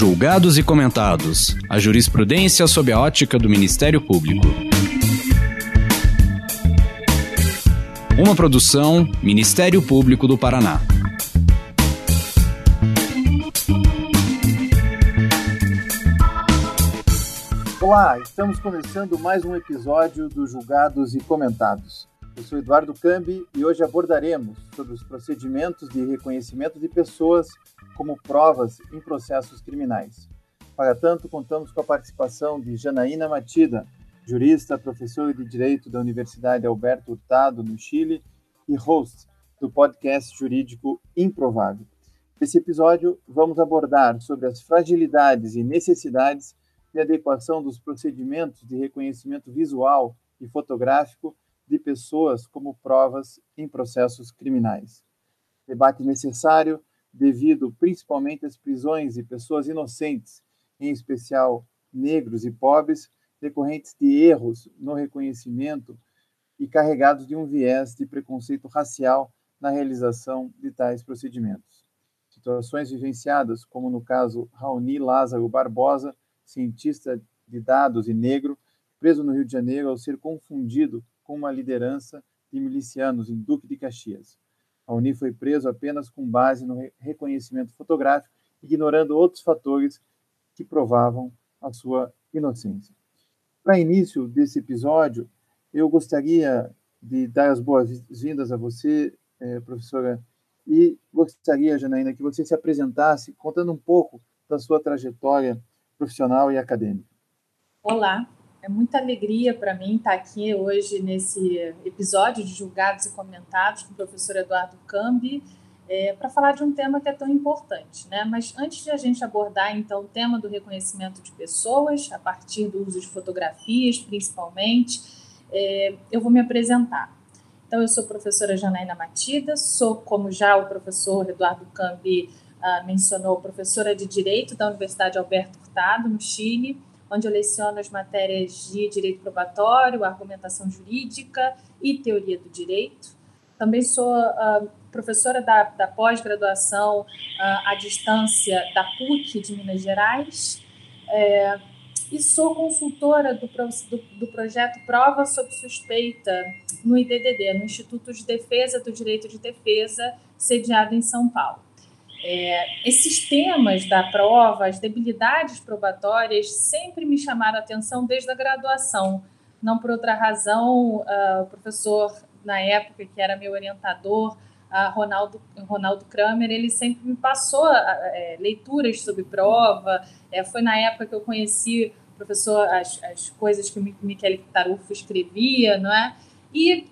Julgados e comentados. A jurisprudência sob a ótica do Ministério Público. Uma produção Ministério Público do Paraná. Olá, estamos começando mais um episódio do Julgados e Comentados. Eu sou Eduardo Cambi e hoje abordaremos sobre os procedimentos de reconhecimento de pessoas como provas em processos criminais. Para tanto, contamos com a participação de Janaína Matida, jurista, professora de Direito da Universidade Alberto Hurtado, no Chile, e host do podcast jurídico Improvável. Nesse episódio, vamos abordar sobre as fragilidades e necessidades de adequação dos procedimentos de reconhecimento visual e fotográfico de pessoas como provas em processos criminais. Debate necessário devido principalmente às prisões de pessoas inocentes, em especial negros e pobres, decorrentes de erros no reconhecimento e carregados de um viés de preconceito racial na realização de tais procedimentos. Situações vivenciadas, como no caso Raoni Lázaro Barbosa, cientista de dados e negro, preso no Rio de Janeiro ao ser confundido com uma liderança de milicianos em Duque de Caxias. A Uni foi preso apenas com base no reconhecimento fotográfico, ignorando outros fatores que provavam a sua inocência. Para início desse episódio, eu gostaria de dar as boas-vindas a você, eh, professora, e gostaria, Janaína, que você se apresentasse contando um pouco da sua trajetória profissional e acadêmica. Olá, é muita alegria para mim estar aqui hoje nesse episódio de Julgados e Comentados com o professor Eduardo Cambi, é, para falar de um tema que é tão importante. Né? Mas antes de a gente abordar, então, o tema do reconhecimento de pessoas, a partir do uso de fotografias, principalmente, é, eu vou me apresentar. Então, eu sou professora Janaína Matida, sou, como já o professor Eduardo Cambi ah, mencionou, professora de Direito da Universidade Alberto Hurtado, no Chile, onde eu leciono as matérias de direito probatório, argumentação jurídica e teoria do direito. Também sou uh, professora da, da pós-graduação uh, à distância da PUC de Minas Gerais. É, e sou consultora do, do, do, projeto Prova sob Suspeita no IDDD, no Instituto de Defesa do Direito de Defesa, sediado em São Paulo. É, esses temas da prova, as debilidades probatórias, sempre me chamaram a atenção desde a graduação. Não por outra razão, uh, o professor, na época, que era meu orientador, uh, Ronaldo, Ronaldo Kramer, ele sempre me passou uh, leituras sobre prova. É, foi na época que eu conheci o professor, as, as coisas que o Michele Tarufo escrevia, não é? E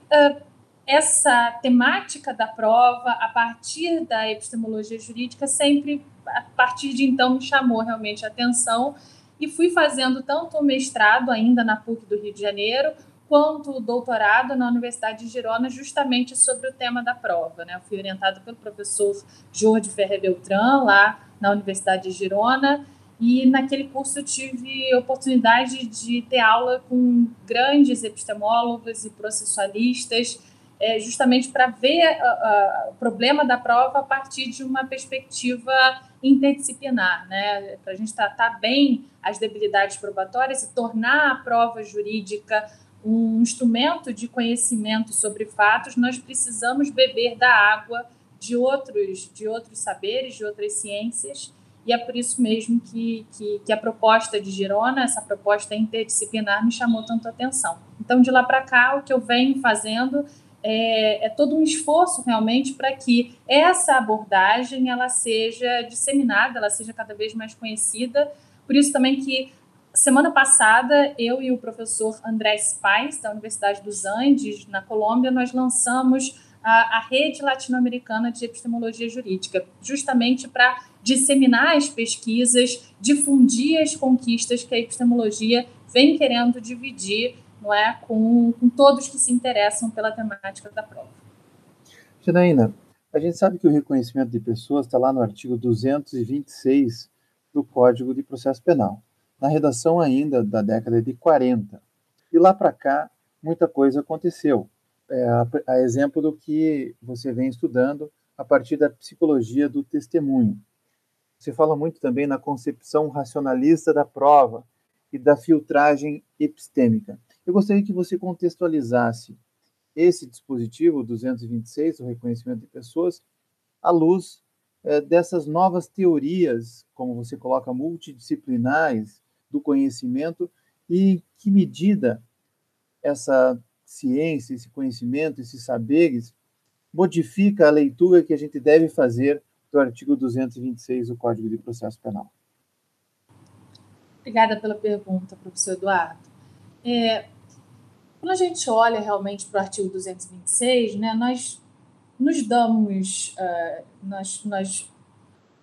essa temática da prova, a partir da epistemologia jurídica, sempre, a partir de então, me chamou realmente a atenção e fui fazendo tanto o mestrado ainda na PUC do Rio de Janeiro, quanto o doutorado na Universidade de Girona, justamente sobre o tema da prova. Né? Eu fui orientada pelo professor Jorge Ferrer Beltrán, lá na Universidade de Girona, e naquele curso eu tive oportunidade de ter aula com grandes epistemólogos e processualistas, é, justamente para ver uh, uh, o problema da prova a partir de uma perspectiva interdisciplinar, né? para a gente tratar bem as debilidades probatórias e tornar a prova jurídica um instrumento de conhecimento sobre fatos, nós precisamos beber da água de outros, de outros saberes, de outras ciências, e é por isso mesmo que, que, que a proposta de Girona, essa proposta interdisciplinar, me chamou tanto atenção. Então, de lá para cá, o que eu venho fazendo é, é todo um esforço realmente para que essa abordagem ela seja disseminada, ela seja cada vez mais conhecida. Por isso também que semana passada eu e o professor André Spais da Universidade dos Andes na Colômbia nós lançamos a, a rede latino-americana de epistemologia jurídica, justamente para disseminar as pesquisas, difundir as conquistas que a epistemologia vem querendo dividir não é, com, com todos que se interessam pela temática da prova. Janaína, a gente sabe que o reconhecimento de pessoas está lá no artigo 226 do Código de Processo Penal, na redação ainda da década de 40. E lá para cá, muita coisa aconteceu. É, a, a exemplo do que você vem estudando a partir da psicologia do testemunho. Você fala muito também na concepção racionalista da prova e da filtragem epistêmica. Eu gostaria que você contextualizasse esse dispositivo 226, o reconhecimento de pessoas, à luz é, dessas novas teorias, como você coloca, multidisciplinares do conhecimento, e em que medida essa ciência, esse conhecimento, esses saberes modifica a leitura que a gente deve fazer do artigo 226 do Código de Processo Penal. Obrigada pela pergunta, professor Eduardo. É, quando a gente olha realmente para o artigo 226, né, nós nos damos, uh, nós, nós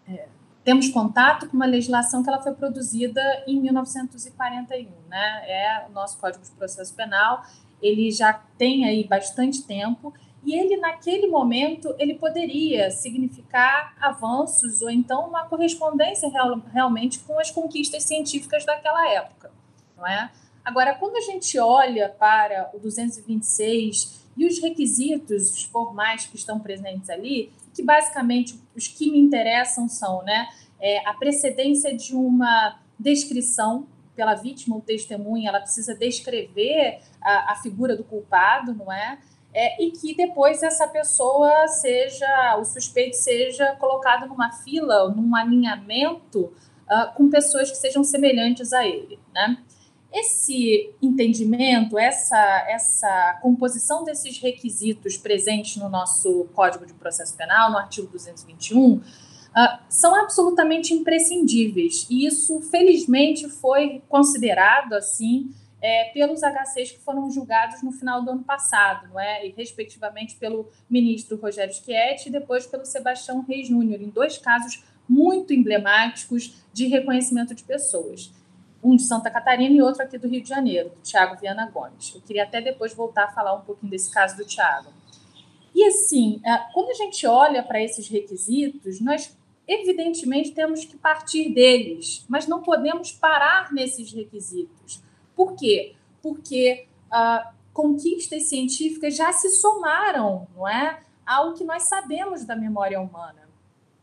é, temos contato com uma legislação que ela foi produzida em 1941, né? É o nosso Código de Processo Penal, ele já tem aí bastante tempo e ele naquele momento ele poderia significar avanços ou então uma correspondência real, realmente com as conquistas científicas daquela época, não é? Agora, quando a gente olha para o 226 e os requisitos formais que estão presentes ali, que basicamente os que me interessam são né, é, a precedência de uma descrição pela vítima ou testemunha, ela precisa descrever a, a figura do culpado, não é? é? E que depois essa pessoa seja, o suspeito seja colocado numa fila, num alinhamento uh, com pessoas que sejam semelhantes a ele, né? Esse entendimento, essa, essa composição desses requisitos presentes no nosso Código de Processo Penal, no artigo 221, uh, ah, são absolutamente imprescindíveis. E isso, felizmente, foi considerado assim é, pelos HCs que foram julgados no final do ano passado, não é? E, respectivamente pelo ministro Rogério Schietti e depois pelo Sebastião Reis Júnior, em dois casos muito emblemáticos de reconhecimento de pessoas um de Santa Catarina e outro aqui do Rio de Janeiro, do Tiago Viana Gomes. Eu queria até depois voltar a falar um pouquinho desse caso do Tiago. E assim, é, quando a gente olha para esses requisitos, nós evidentemente temos que partir deles, mas não podemos parar nesses requisitos. Por quê? Porque uh, conquistas científicas já se somaram, não é, ao que nós sabemos da memória humana.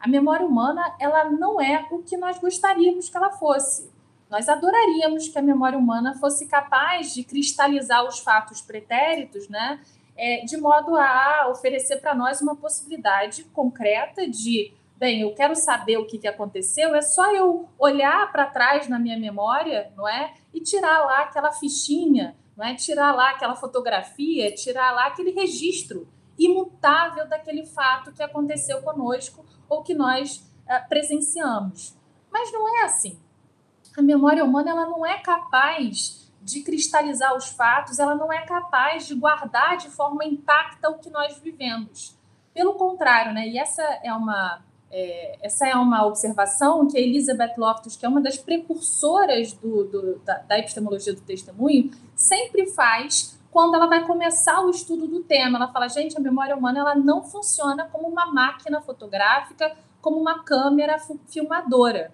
A memória humana, ela não é o que nós gostaríamos que ela fosse. Nós adoraríamos que a memória humana fosse capaz de cristalizar os fatos pretéritos, né? É, de modo a oferecer para nós uma possibilidade concreta de, bem, eu quero saber o que, que aconteceu, é só eu olhar para trás na minha memória, não é? E tirar lá aquela fichinha, não é? Tirar lá aquela fotografia, tirar lá aquele registro imutável daquele fato que aconteceu conosco ou que nós uh, presenciamos. Mas não é assim a memória humana ela não é capaz de cristalizar os fatos, ela não é capaz de guardar de forma intacta o que nós vivemos. Pelo contrário, né? E essa é uma é, essa é uma observação que a Elizabeth Loftus, que é uma das precursoras do, do, da, da epistemologia do testemunho, sempre faz quando ela vai começar o estudo do tema. Ela fala, gente, a memória humana ela não funciona como uma máquina fotográfica, como uma câmera filmadora.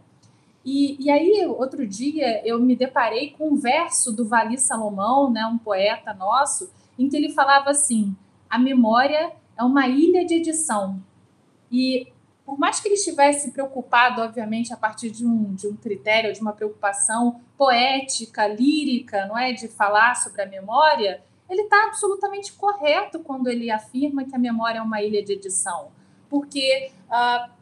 E, e aí, outro dia, eu me deparei com um verso do Vali Salomão, né, um poeta nosso, em que ele falava assim: a memória é uma ilha de edição. E por mais que ele estivesse preocupado, obviamente, a partir de um, de um critério, de uma preocupação poética, lírica, não é, de falar sobre a memória, ele está absolutamente correto quando ele afirma que a memória é uma ilha de edição, porque uh,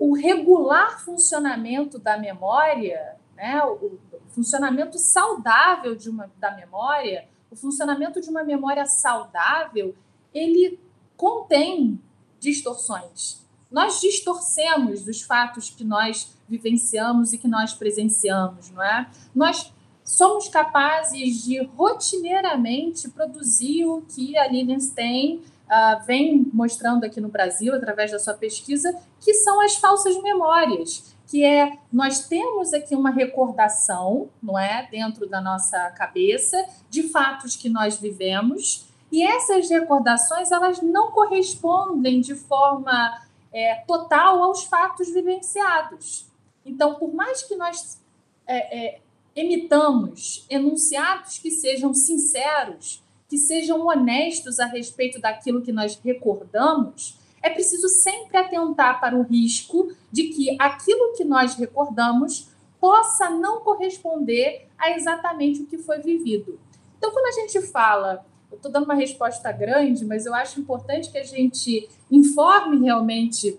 o regular funcionamento da memória, né, o funcionamento saudável de uma, da memória, o funcionamento de uma memória saudável, ele contém distorções. Nós distorcemos os fatos que nós vivenciamos e que nós presenciamos, não é? Nós somos capazes de rotineiramente produzir o que a Lilienstein uh, vem mostrando aqui no Brasil, através da sua pesquisa, que são as falsas memórias, que é nós temos aqui uma recordação, não é, dentro da nossa cabeça, de fatos que nós vivemos, e essas recordações elas não correspondem de forma é, total aos fatos vivenciados. Então, por mais que nós é, é, emitamos enunciados que sejam sinceros, que sejam honestos a respeito daquilo que nós recordamos, é preciso sempre atentar para o risco de que aquilo que nós recordamos possa não corresponder a exatamente o que foi vivido. Então, quando a gente fala, eu estou dando uma resposta grande, mas eu acho importante que a gente informe realmente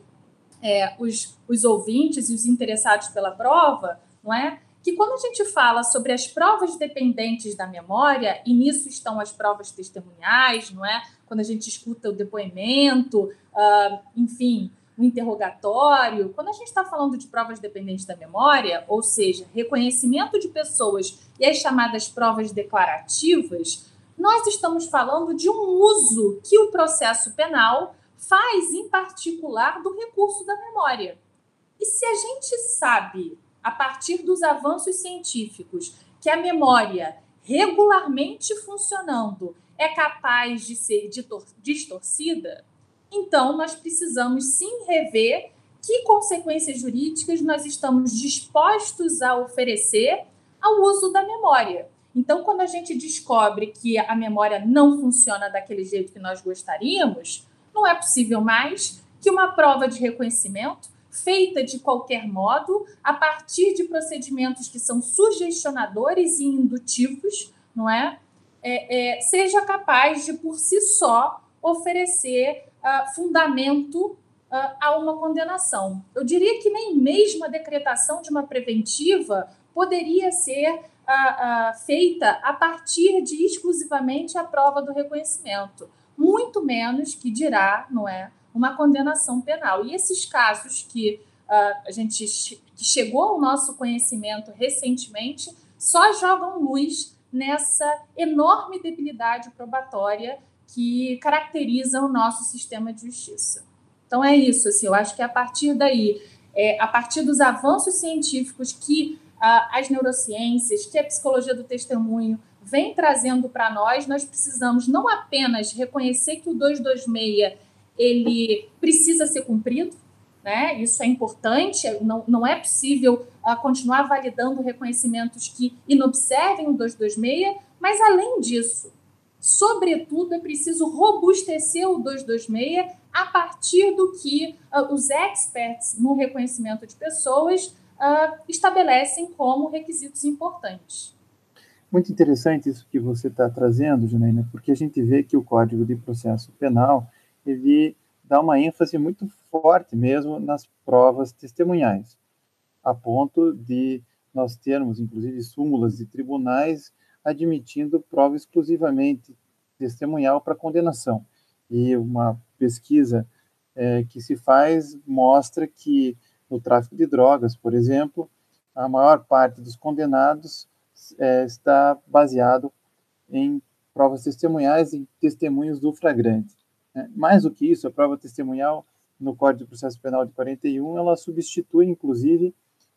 é, os, os ouvintes e os interessados pela prova, não é? Que quando a gente fala sobre as provas dependentes da memória, e nisso estão as provas testemunhais, não é? Quando a gente escuta o depoimento, uh, enfim, o interrogatório, quando a gente está falando de provas dependentes da memória, ou seja, reconhecimento de pessoas e as chamadas provas declarativas, nós estamos falando de um uso que o processo penal faz, em particular, do recurso da memória. E se a gente sabe a partir dos avanços científicos, que a memória regularmente funcionando é capaz de ser distorcida, então nós precisamos sim rever que consequências jurídicas nós estamos dispostos a oferecer ao uso da memória. Então, quando a gente descobre que a memória não funciona daquele jeito que nós gostaríamos, não é possível mais que uma prova de reconhecimento feita de qualquer modo, a partir de procedimentos que são sugestionadores e indutivos, não é? é, é seja capaz de, por si só, oferecer uh, fundamento uh, a uma condenação. Eu diria que nem mesmo a decretação de uma preventiva poderia ser uh, feita a partir de exclusivamente a prova do reconhecimento, muito menos que dirá, não é? Uma condenação penal. E esses casos que uh, a gente que chegou ao nosso conhecimento recentemente só jogam luz nessa enorme debilidade probatória que caracteriza o nosso sistema de justiça. Então é isso, assim, eu acho que a partir daí, é, a partir dos avanços científicos que uh, as neurociências, que a psicologia do testemunho vem trazendo para nós, nós precisamos não apenas reconhecer que o 226 ele precisa ser cumprido, né? Isso é importante, não, não é possível uh, continuar validando reconhecimentos que inobservem o 226, mas além disso, sobretudo, é preciso robustecer o 226 a partir do que uh, os experts no reconhecimento de pessoas uh, estabelecem como requisitos importantes. Muito interessante isso que você está trazendo, Janaína, porque a gente vê que o Código de Processo Penal ele dá uma ênfase muito forte mesmo nas provas testemunhais, a ponto de nós termos, inclusive, súmulas de tribunais admitindo prova exclusivamente testemunhal para condenação. E uma pesquisa é, que se faz mostra que no tráfico de drogas, por exemplo, a maior parte dos condenados é, está baseado em provas testemunhais e testemunhos do flagrante. Né? Mais do que isso, a prova testemunhal no Código de Processo Penal de 41, ela substitui, inclusive,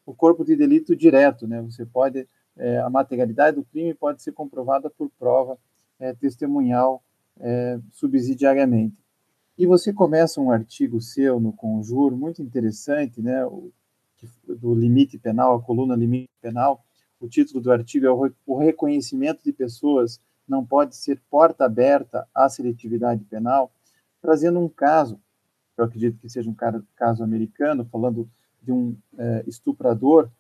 o corpo de delito direto. Né? Você pode, é, a materialidade do crime pode ser comprovada por prova é, testemunhal é, subsidiariamente. E você começa um artigo seu no Conjuro, muito interessante, né, o, do limite penal, a coluna limite penal. O título do artigo é o reconhecimento de pessoas não pode ser porta aberta à seletividade penal trazendo um caso, eu acredito que seja um caso americano, falando de um é, estuprador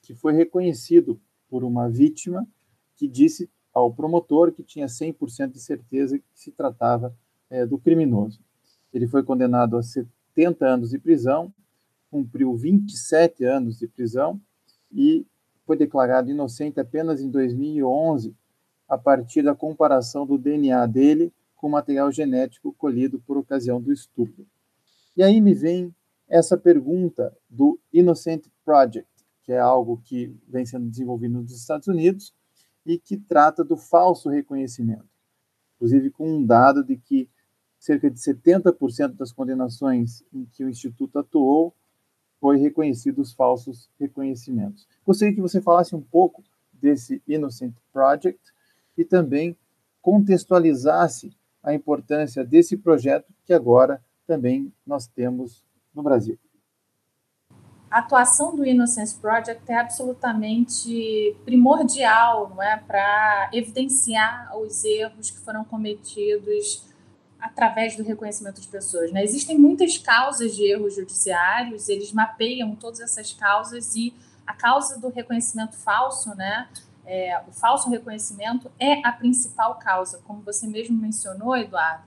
que foi reconhecido por uma vítima que disse ao promotor que tinha 100% de certeza que se tratava é, do criminoso. Ele foi condenado a 70 anos de prisão, cumpriu 27 anos de prisão e foi declarado inocente apenas em 2011, a partir da comparação do DNA dele com material genético colhido por ocasião do estupro. E aí me vem essa pergunta do Innocent Project, que é algo que vem sendo desenvolvido nos Estados Unidos e que trata do falso reconhecimento. Inclusive com um dado de que cerca de 70% das condenações em que o Instituto atuou foi reconhecido os falsos reconhecimentos. Gostaria que você falasse um pouco desse Innocent Project e também contextualizasse a importância desse projeto que agora também nós temos no Brasil. A atuação do Innocence Project é absolutamente primordial, não é, para evidenciar os erros que foram cometidos através do reconhecimento de pessoas. Né? Existem muitas causas de erros judiciários, eles mapeiam todas essas causas e a causa do reconhecimento falso, né? É, o falso reconhecimento é a principal causa, como você mesmo mencionou, Eduardo.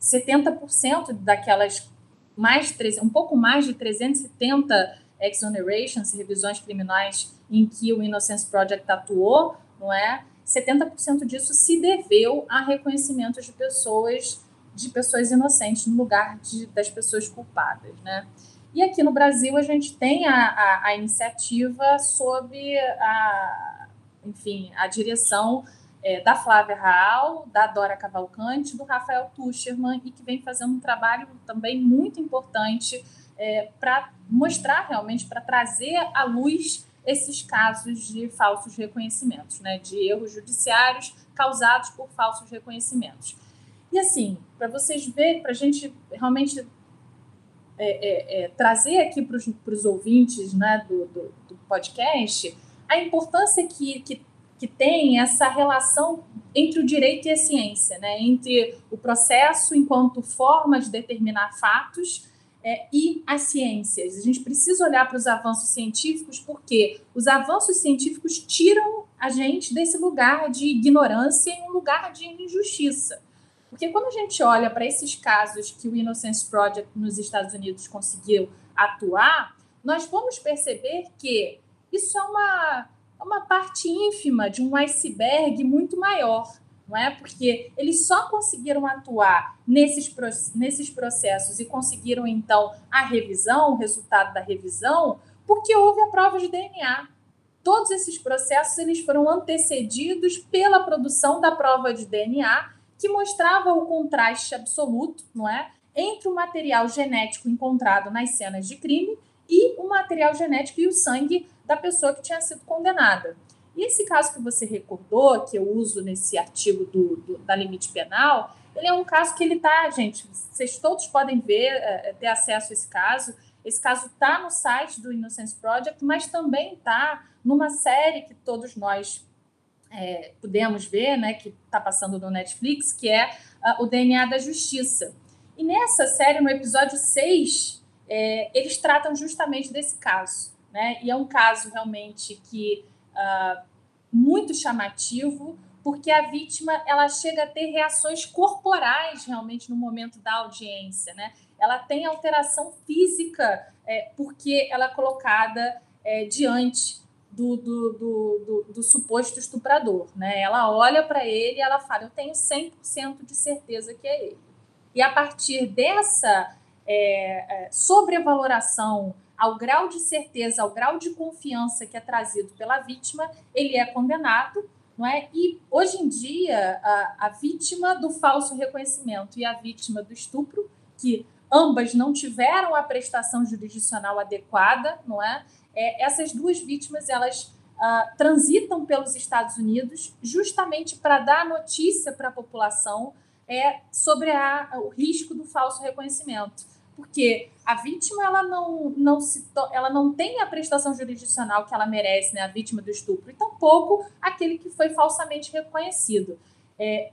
70% daquelas mais um pouco mais de 370 exonerations, revisões criminais em que o Innocence Project atuou, não é? 70% disso se deveu a reconhecimentos de pessoas de pessoas inocentes no lugar de, das pessoas culpadas, né? E aqui no Brasil a gente tem a, a, a iniciativa sob a, enfim, a direção é, da Flávia Raal, da Dora Cavalcante, do Rafael Tucherman, e que vem fazendo um trabalho também muito importante é, para mostrar realmente, para trazer à luz esses casos de falsos reconhecimentos, né, de erros judiciários causados por falsos reconhecimentos. E assim, para vocês verem, para a gente realmente é, é, é, trazer aqui para os ouvintes né, do, do, do, podcast a importância que, que, que tem essa relação entre o direito e a ciência, né, entre o processo enquanto forma de determinar fatos é, e as ciências. A gente precisa olhar para os avanços científicos porque os avanços científicos tiram a gente desse lugar de ignorância em um lugar de injustiça. Porque quando a gente olha para esses casos que o Innocence Project nos Estados Unidos conseguiu atuar, nós vamos perceber que isso é uma, é uma parte ínfima de um iceberg muito maior não é? Porque eles só conseguiram atuar nesses, nesses processos e conseguiram então a revisão, o resultado da revisão, porque houve a prova de DNA. Todos esses processos eles foram antecedidos pela produção da prova de DNA, que mostrava o contraste absoluto, não é, entre o material genético encontrado nas cenas de crime e o material genético e o sangue da pessoa que tinha sido condenada. E esse caso que você recordou, que eu uso nesse artigo do, do da limite penal, ele é um caso que ele está, gente, vocês todos podem ver, é, é, ter acesso a esse caso. Esse caso está no site do Innocence Project, mas também está numa série que todos nós é, pudemos ver, né, que está passando no Netflix, que é uh, o DNA da Justiça. E nessa série, no episódio 6, é, eles tratam justamente desse caso. Né? E é um caso realmente que uh, muito chamativo, porque a vítima ela chega a ter reações corporais realmente no momento da audiência, né? Ela tem alteração física é, porque ela é colocada é, diante do, do, do, do, suposto estuprador, né? Ela olha para ele e ela fala, eu tenho 100% de certeza que é ele. E a partir dessa é, é sobrevaloração ao grau de certeza, ao grau de confiança que é trazido pela vítima, ele é condenado, não é? E hoje em dia a, a vítima do falso reconhecimento e a vítima do estupro, que ambas não tiveram a prestação jurisdicional adequada, não é? é essas duas vítimas elas uh, transitam pelos Estados Unidos justamente para dar notícia para a população é, sobre a, o risco do falso reconhecimento porque a vítima ela não, não, se ela não tem a prestação jurisdicional que ela merece, né, a vítima do estupro, e tampouco aquele que foi falsamente reconhecido. É,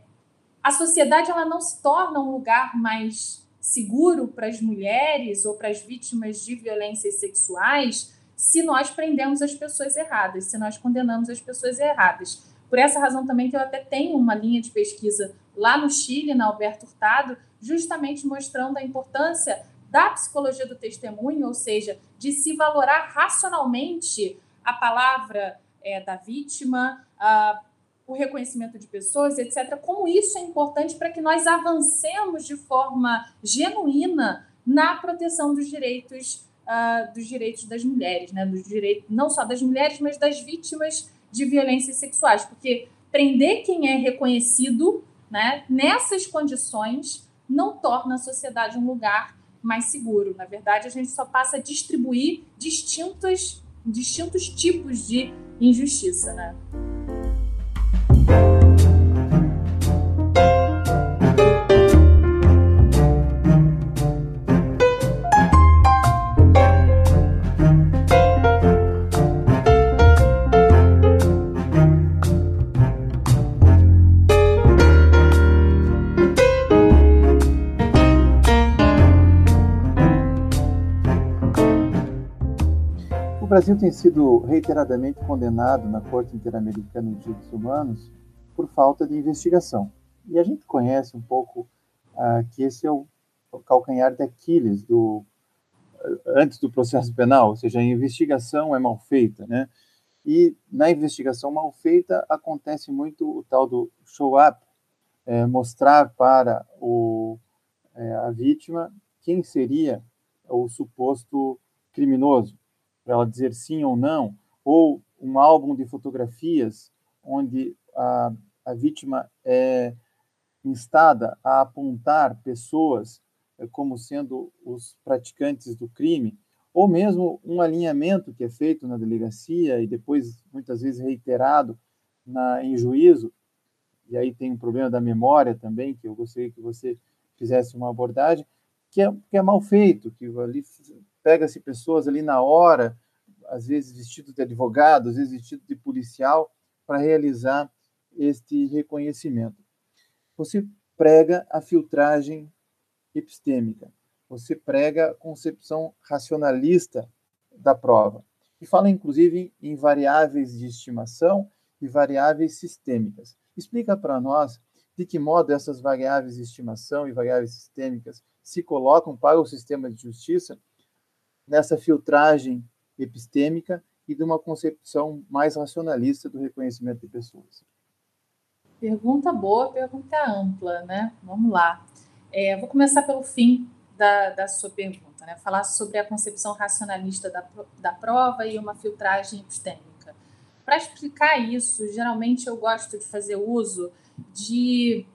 a sociedade ela não se torna um lugar mais seguro para as mulheres ou para as vítimas de violências sexuais se nós prendemos as pessoas erradas, se nós condenamos as pessoas erradas. Por essa razão também que eu até tenho uma linha de pesquisa lá no Chile, na Alberto Hurtado, justamente mostrando a importância da psicologia do testemunho, ou seja, de se valorar racionalmente a palavra é, da vítima, a, o reconhecimento de pessoas, etc. Como isso é importante para que nós avancemos de forma genuína na proteção dos direitos uh, dos direitos das mulheres, né? Dos direitos não só das mulheres, mas das vítimas de violências sexuais, porque prender quem é reconhecido, né? Nessas condições não torna a sociedade um lugar mais seguro. Na verdade, a gente só passa a distribuir distintos, distintos tipos de injustiça, né? Brasil tem sido reiteradamente condenado na Corte Interamericana de Direitos Humanos por falta de investigação. E a gente conhece um pouco ah, que esse é o, o calcanhar de Aquiles do antes do processo penal, ou seja, a investigação é mal feita, né? E na investigação mal feita acontece muito o tal do show up, é, mostrar para o, é, a vítima quem seria o suposto criminoso, para ela dizer sim ou não, ou um álbum de fotografias onde a, a vítima é instada a apontar pessoas é, como sendo os praticantes do crime, ou mesmo um alinhamento que é feito na delegacia e depois muitas vezes reiterado na, em juízo, e aí tem um problema da memória também, que eu gostaria que você fizesse uma abordagem, que é, que é mal feito, que ali pega-se pessoas ali na hora, às vezes vestidos de advogado, às vezes vestidos de policial, para realizar este reconhecimento. Você prega a filtragem epistêmica. Você prega a concepção racionalista da prova. E fala, inclusive, em variáveis de estimação e variáveis sistêmicas. Explica para nós de que modo essas variáveis de estimação e variáveis sistêmicas se colocam para o sistema de justiça nessa filtragem epistêmica e de uma concepção mais racionalista do reconhecimento de pessoas. Pergunta boa, pergunta ampla, né? Vamos lá. É, vou começar pelo fim da, da sua pergunta, né? Falar sobre a concepção racionalista da, da prova e uma filtragem epistêmica. Para explicar isso, geralmente eu gosto de fazer uso de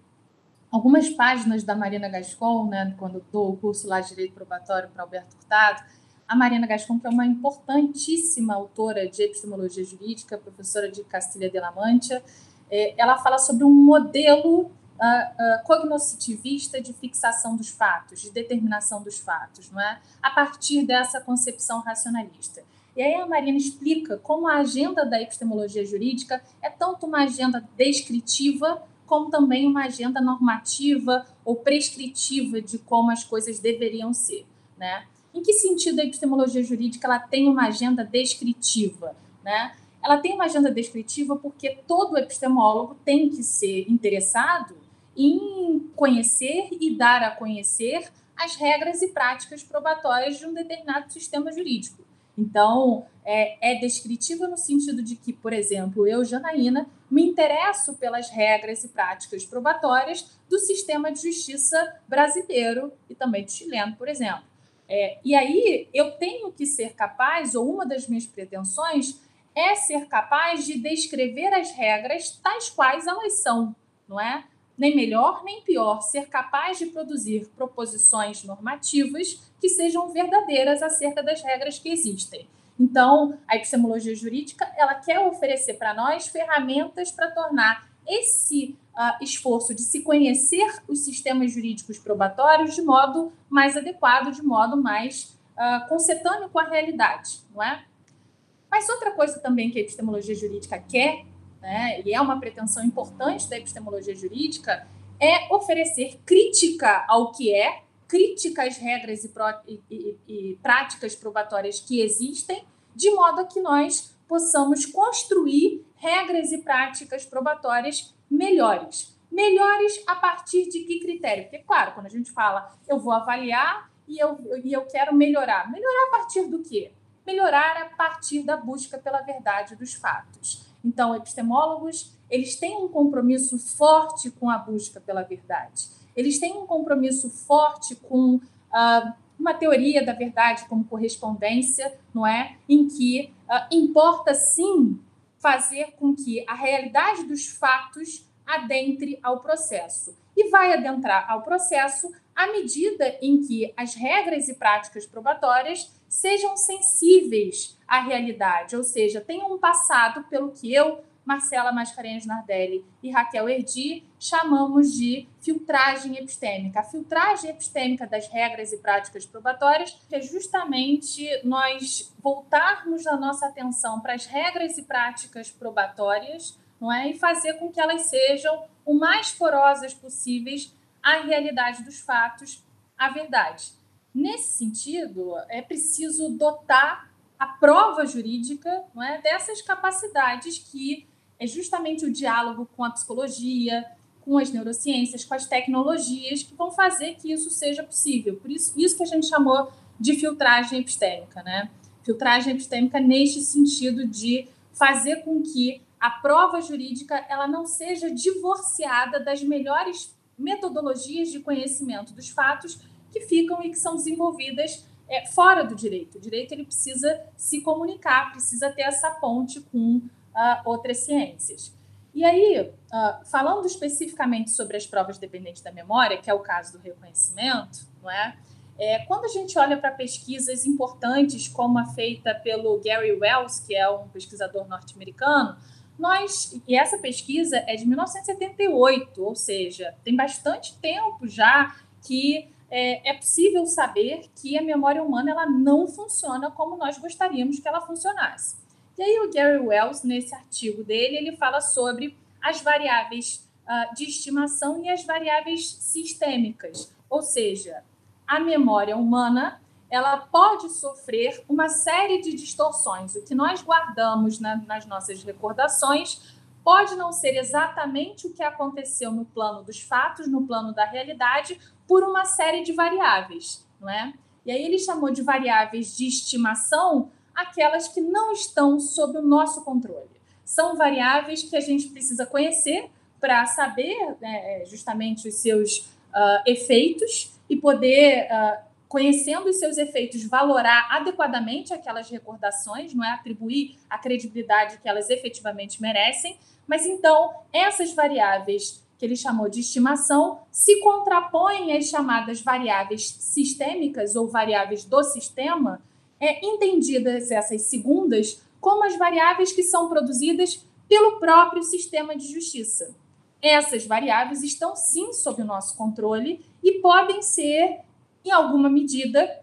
algumas páginas da Marina Gascon, né? Quando dou o curso lá de Direito Probatório para Alberto Hurtado, a Marina Gascon, que é uma importantíssima autora de epistemologia jurídica, professora de Castilha de la Mancha, é, ela fala sobre um modelo uh, uh, cognoscitivista de fixação dos fatos, de determinação dos fatos, não é? A partir dessa concepção racionalista. E aí a Marina explica como a agenda da epistemologia jurídica é tanto uma agenda descritiva como também uma agenda normativa ou prescritiva de como as coisas deveriam ser, né? Em que sentido a epistemologia jurídica ela tem uma agenda descritiva, né? Ela tem uma agenda descritiva porque todo epistemólogo tem que ser interessado em conhecer e dar a conhecer as regras e práticas probatórias de um determinado sistema jurídico. Então, é, é descritiva no sentido de que, por exemplo, eu, Janaína, me interesso pelas regras e práticas probatórias do sistema de justiça brasileiro e também do chileno, por exemplo. É, e aí eu tenho que ser capaz, ou uma das minhas pretensões é ser capaz de descrever as regras tais quais elas são, não é? nem melhor nem pior, ser capaz de produzir proposições normativas que sejam verdadeiras acerca das regras que existem. Então, a epistemologia jurídica ela quer oferecer para nós ferramentas para tornar esse uh, esforço de se conhecer os sistemas jurídicos probatórios de modo mais adequado, de modo mais uh, concetâneo com a realidade, não é? Mas outra coisa também que a epistemologia jurídica quer né, e é uma pretensão importante da epistemologia jurídica, é oferecer crítica ao que é, crítica às regras e, pro, e, e, e práticas probatórias que existem, de modo a que nós possamos construir regras e práticas probatórias melhores. Melhores a partir de que critério? Porque, claro, quando a gente fala eu vou avaliar e eu, e eu quero melhorar, melhorar a partir do quê? Melhorar a partir da busca pela verdade dos fatos. Então, epistemólogos, eles têm um compromisso forte com a busca pela verdade. Eles têm um compromisso forte com uh, uma teoria da verdade como correspondência, não é? Em que uh, importa sim fazer com que a realidade dos fatos adentre ao processo. E vai adentrar ao processo à medida em que as regras e práticas probatórias sejam sensíveis à realidade, ou seja, tenham um passado pelo que eu, Marcela Mascarenhas Nardelli e Raquel Erdi chamamos de filtragem epistêmica. A filtragem epistêmica das regras e práticas probatórias é justamente nós voltarmos a nossa atenção para as regras e práticas probatórias não é? e fazer com que elas sejam o mais porosas possíveis à realidade dos fatos, à verdade. Nesse sentido, é preciso dotar a prova jurídica não é, dessas capacidades que é justamente o diálogo com a psicologia, com as neurociências, com as tecnologias que vão fazer que isso seja possível. Por isso, isso que a gente chamou de filtragem epistêmica, né? Filtragem epistêmica neste sentido de fazer com que a prova jurídica ela não seja divorciada das melhores metodologias de conhecimento dos fatos que ficam e que são desenvolvidas é, fora do direito. O direito ele precisa se comunicar, precisa ter essa ponte com uh, outras ciências. E aí, uh, falando especificamente sobre as provas dependentes da memória, que é o caso do reconhecimento, não é? é quando a gente olha para pesquisas importantes, como a feita pelo Gary Wells, que é um pesquisador norte-americano, nós, e essa pesquisa é de 1978, ou seja, tem bastante tempo já que é, é, possível saber que a memória humana ela não funciona como nós gostaríamos que ela funcionasse. E aí o Gary Wells, nesse artigo dele, ele fala sobre as variáveis uh, de estimação e as variáveis sistêmicas, ou seja, a memória humana ela pode sofrer uma série de distorções. O que nós guardamos na, nas nossas recordações pode não ser exatamente o que aconteceu no plano dos fatos, no plano da realidade, por uma série de variáveis, não é? E aí ele chamou de variáveis de estimação aquelas que não estão sob o nosso controle. São variáveis que a gente precisa conhecer para saber né, justamente os seus uh, efeitos e poder, uh, conhecendo os seus efeitos, valorar adequadamente aquelas recordações, não é atribuir a credibilidade que elas efetivamente merecem. Mas então, essas variáveis que ele chamou de estimação, se contrapõem às chamadas variáveis sistêmicas ou variáveis do sistema, é, entendidas essas segundas como as variáveis que são produzidas pelo próprio sistema de justiça. Essas variáveis estão sim sob o nosso controle e podem ser, em alguma medida,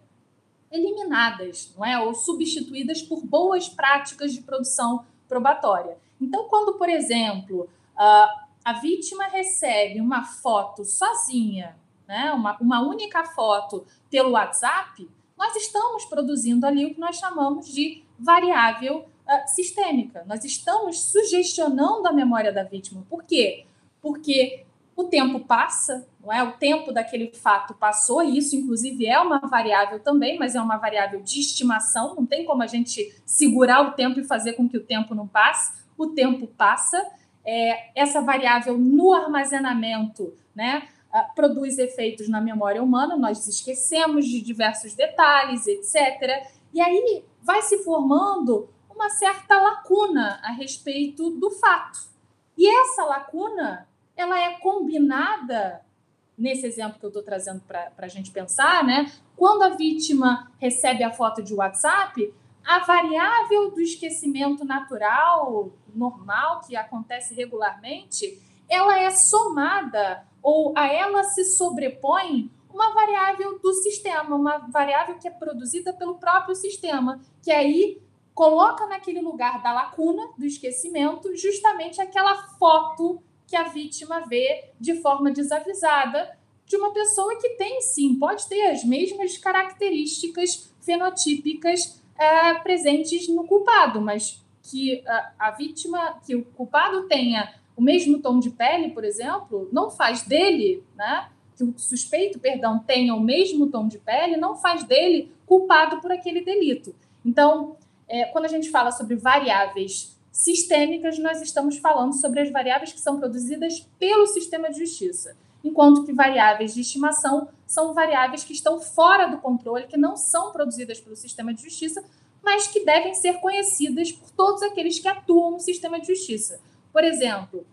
eliminadas, não é? Ou substituídas por boas práticas de produção probatória. Então, quando, por exemplo, a vítima recebe uma foto sozinha, né? uma, uma única foto pelo WhatsApp, nós estamos produzindo ali o que nós chamamos de variável uh, sistêmica. Nós estamos sugestionando a memória da vítima. Por quê? Porque o tempo passa, não é? O tempo daquele fato passou, e isso, inclusive, é uma variável também, mas é uma variável de estimação. Não tem como a gente segurar o tempo e fazer com que o tempo não passe. O tempo passa. É, essa variável no armazenamento, né? Uh, produz efeitos na memória humana, nós esquecemos de diversos detalhes, etc. E aí vai se formando uma certa lacuna a respeito do fato. E essa lacuna, ela é combinada nesse exemplo que eu estou trazendo para a gente pensar, né? Quando a vítima recebe a foto de WhatsApp, a variável do esquecimento natural, normal, que acontece regularmente, ela é somada ou a ela se sobrepõe uma variável do sistema, uma variável que é produzida pelo próprio sistema, que aí coloca naquele lugar da lacuna do esquecimento justamente aquela foto que a vítima vê de forma desavisada de uma pessoa que tem sim, pode ter as mesmas características fenotípicas é, presentes no culpado, mas que a, a vítima, que o culpado tenha o mesmo tom de pele, por exemplo, não faz dele, né? Que o suspeito, perdão, tenha o mesmo tom de pele, não faz dele culpado por aquele delito. Então, é, quando a gente fala sobre variáveis sistêmicas, nós estamos falando sobre as variáveis que são produzidas pelo sistema de justiça, enquanto que variáveis de estimação são variáveis que estão fora do controle, que não são produzidas pelo sistema de justiça, mas que devem ser conhecidas por todos aqueles que atuam no sistema de justiça. Por exemplo,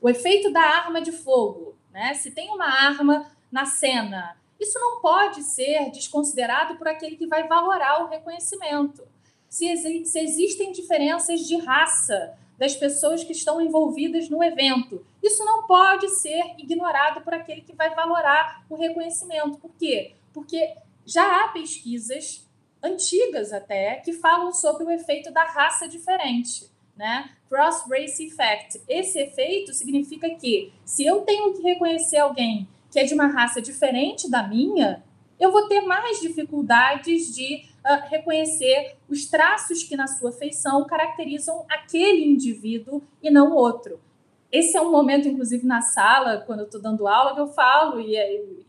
o efeito da arma de fogo. Né? Se tem uma arma na cena, isso não pode ser desconsiderado por aquele que vai valorar o reconhecimento. Se, exi se existem diferenças de raça das pessoas que estão envolvidas no evento, isso não pode ser ignorado por aquele que vai valorar o reconhecimento. Por quê? Porque já há pesquisas antigas até que falam sobre o efeito da raça diferente né? Cross-race effect. Esse efeito significa que se eu tenho que reconhecer alguém que é de uma raça diferente da minha, eu vou ter mais dificuldades de uh, reconhecer os traços que, na sua feição, caracterizam aquele indivíduo e não outro. Esse é um momento, inclusive, na sala, quando eu estou dando aula, que eu falo, e,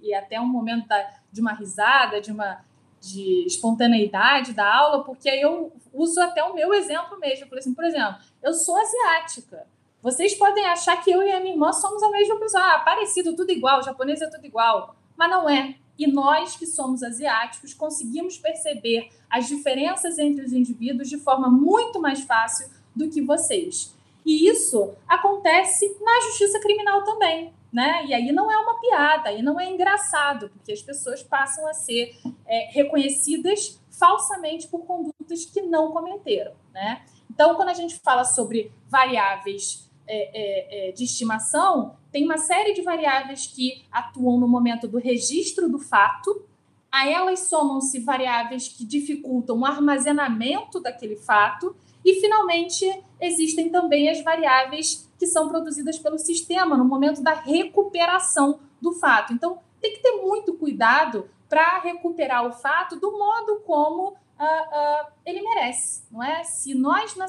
e até um momento da, de uma risada, de uma de espontaneidade da aula, porque aí eu uso até o meu exemplo mesmo. Por exemplo, por exemplo, eu sou asiática. Vocês podem achar que eu e a minha irmã somos a mesma pessoa. Ah, parecido, tudo igual, japonês é tudo igual. Mas não é. E nós, que somos asiáticos, conseguimos perceber as diferenças entre os indivíduos de forma muito mais fácil do que vocês. E isso acontece na justiça criminal também. Né? E aí não é uma piada, aí não é engraçado, porque as pessoas passam a ser é, reconhecidas falsamente por condutas que não cometeram. Né? Então, quando a gente fala sobre variáveis é, é, é de estimação, tem uma série de variáveis que atuam no momento do registro do fato, a elas somam-se variáveis que dificultam o armazenamento daquele fato, e, finalmente, existem também as variáveis que são produzidas pelo sistema no momento da recuperação do fato. Então, tem que ter muito cuidado para recuperar o fato do modo como uh, uh, ele merece, não é? Se nós, na,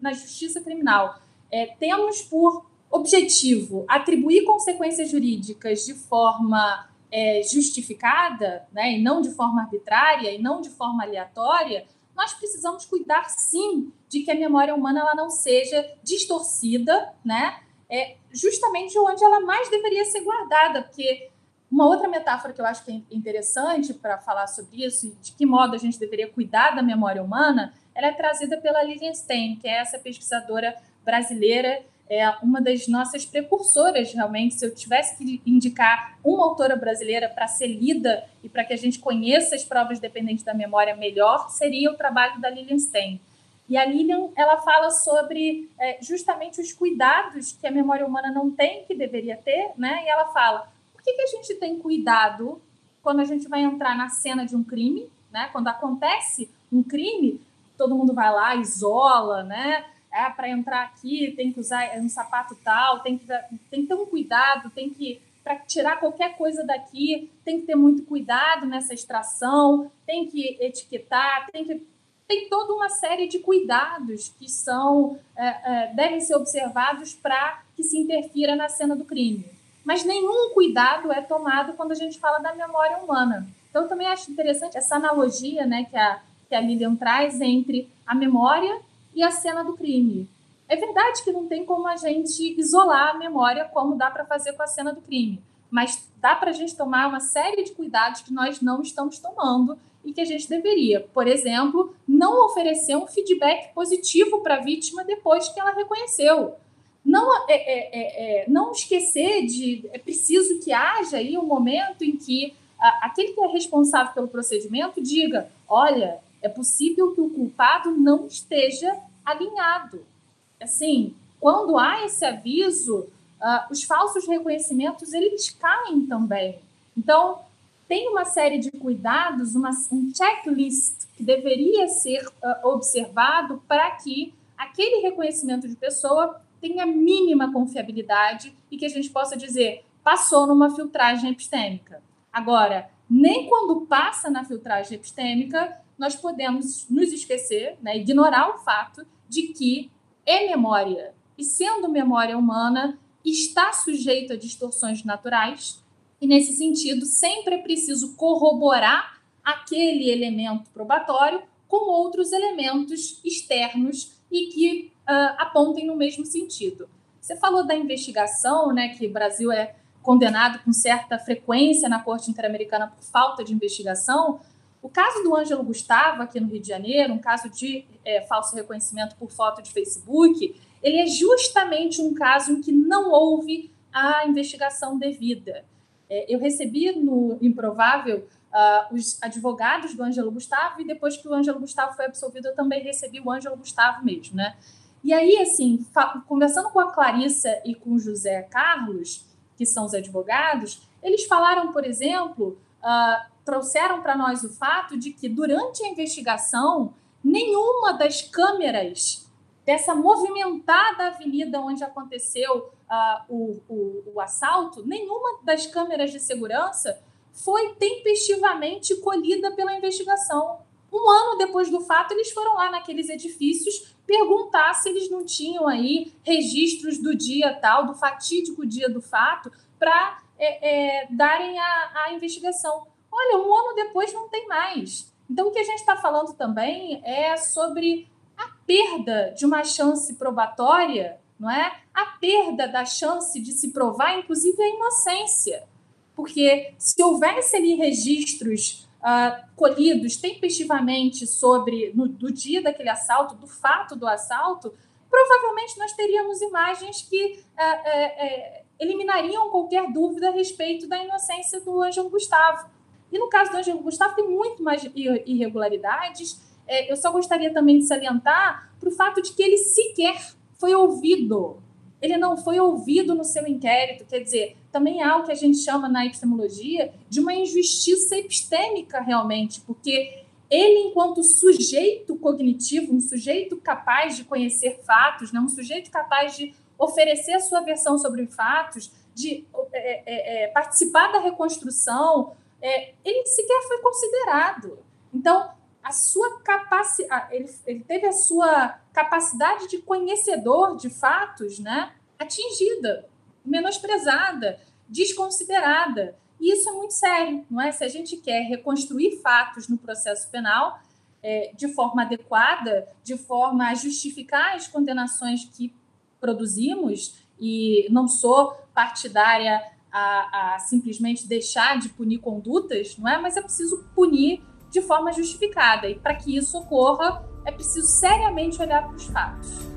na justiça criminal, é, temos por objetivo atribuir consequências jurídicas de forma é, justificada, né, e não de forma arbitrária, e não de forma aleatória, nós precisamos cuidar sim de que a memória humana ela não seja distorcida, né? É justamente onde ela mais deveria ser guardada, porque uma outra metáfora que eu acho que é interessante para falar sobre isso, de que modo a gente deveria cuidar da memória humana, ela é trazida pela Lilian Stein, que é essa pesquisadora brasileira é uma das nossas precursoras, realmente. Se eu tivesse que indicar uma autora brasileira para ser lida e para que a gente conheça as provas dependentes da memória melhor, seria o trabalho da Lilian Stein. E a Lilian ela fala sobre é, justamente os cuidados que a memória humana não tem, que deveria ter, né? E ela fala: por que, que a gente tem cuidado quando a gente vai entrar na cena de um crime, né? Quando acontece um crime, todo mundo vai lá, isola, né? É, para entrar aqui tem que usar um sapato tal, tem que, tem que ter um cuidado, tem que para tirar qualquer coisa daqui, tem que ter muito cuidado nessa extração, tem que etiquetar, tem que tem toda uma série de cuidados que são é, é, devem ser observados para que se interfira na cena do crime. Mas nenhum cuidado é tomado quando a gente fala da memória humana. Então, eu também acho interessante essa analogia né, que, a, que a Lilian traz entre a memória e a cena do crime. É verdade que não tem como a gente isolar a memória como dá para fazer com a cena do crime, mas dá para a gente tomar uma série de cuidados que nós não estamos tomando e que a gente deveria. Por exemplo, não oferecer um feedback positivo para a vítima depois que ela reconheceu. Não, é, é, é, é, não esquecer de. É preciso que haja aí um momento em que a, aquele que é responsável pelo procedimento diga: olha, é possível que o culpado não esteja alinhado. Assim, quando há esse aviso, uh, os falsos reconhecimentos eles caem também. Então, tem uma série de cuidados, uma, um checklist que deveria ser uh, observado para que aquele reconhecimento de pessoa tenha mínima confiabilidade e que a gente possa dizer passou numa filtragem epistêmica. Agora, nem quando passa na filtragem epistêmica nós podemos nos esquecer, né, ignorar o fato de que é memória. E sendo memória humana, está sujeito a distorções naturais. E nesse sentido, sempre é preciso corroborar aquele elemento probatório com outros elementos externos e que uh, apontem no mesmo sentido. Você falou da investigação, né, que o Brasil é condenado com certa frequência na Corte Interamericana por falta de investigação. O caso do Ângelo Gustavo, aqui no Rio de Janeiro, um caso de é, falso reconhecimento por foto de Facebook, ele é justamente um caso em que não houve a investigação devida. É, eu recebi no Improvável uh, os advogados do Ângelo Gustavo e depois que o Ângelo Gustavo foi absolvido, eu também recebi o Ângelo Gustavo mesmo, né? E aí, assim, conversando com a Clarissa e com o José Carlos, que são os advogados, eles falaram, por exemplo, uh, trouxeram para nós o fato de que durante a investigação, nenhuma das câmeras dessa movimentada avenida onde aconteceu uh, o, o, o assalto, nenhuma das câmeras de segurança foi tempestivamente colhida pela investigação. Um ano depois do fato, eles foram lá naqueles edifícios perguntar se eles não tinham aí registros do dia tal, do fatídico dia do fato, para é, é, darem a, a investigação. Olha, um ano depois não tem mais. Então, o que a gente está falando também é sobre a perda de uma chance probatória, não é? A perda da chance de se provar, inclusive, a inocência. Porque se houvesse ali registros uh, colhidos tempestivamente sobre no, do dia daquele assalto, do fato do assalto, provavelmente nós teríamos imagens que uh, uh, eliminariam qualquer dúvida a respeito da inocência do Ângelo Gustavo. E no caso do Ângelo Gustavo tem muito mais irregularidades. É, eu só gostaria também de salientar para o fato de que ele sequer foi ouvido ele não foi ouvido no seu inquérito. Quer dizer, também há o que a gente chama na epistemologia de uma injustiça epistêmica, realmente, porque ele, enquanto sujeito cognitivo, um sujeito capaz de conhecer fatos, né, um sujeito capaz de oferecer a sua versão sobre fatos, de é, é, é, participar da reconstrução, é, ele sequer foi considerado. Então, a sua capacidade, ele, ele teve a sua capacidade de conhecedor de fatos, né, atingida, menosprezada, desconsiderada. E isso é muito sério, não é? Se a gente quer reconstruir fatos no processo penal é, de forma adequada, de forma a justificar as condenações que produzimos, e não sou partidária a, a simplesmente deixar de punir condutas, não é? Mas é preciso punir de forma justificada. E para que isso ocorra, é preciso seriamente olhar para os fatos.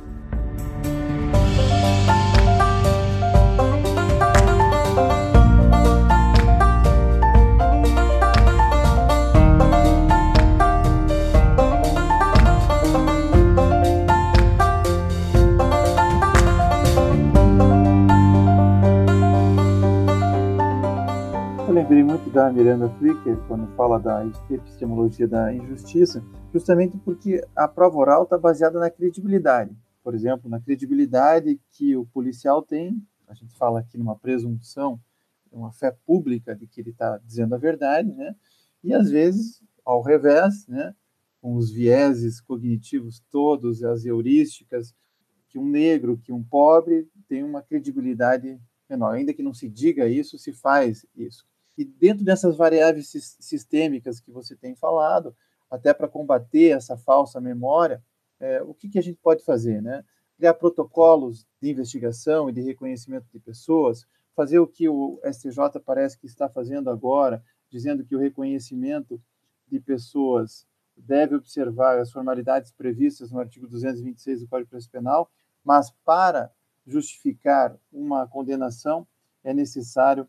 Lembrei muito da Miranda Flicker quando fala da epistemologia da injustiça, justamente porque a prova oral está baseada na credibilidade. Por exemplo, na credibilidade que o policial tem, a gente fala aqui numa presunção, uma fé pública de que ele está dizendo a verdade, né? E às vezes, ao revés, né? Com os vieses cognitivos todos, as heurísticas, que um negro, que um pobre tem uma credibilidade menor. Ainda que não se diga isso, se faz isso. E dentro dessas variáveis sistêmicas que você tem falado, até para combater essa falsa memória, é, o que, que, a gente pode fazer? Né? Criar protocolos de investigação e de reconhecimento de pessoas, fazer o que o STJ parece que está fazendo agora, dizendo que o reconhecimento de pessoas deve observar as formalidades previstas no artigo 226 do Código de Processo Penal, mas para justificar uma condenação é necessário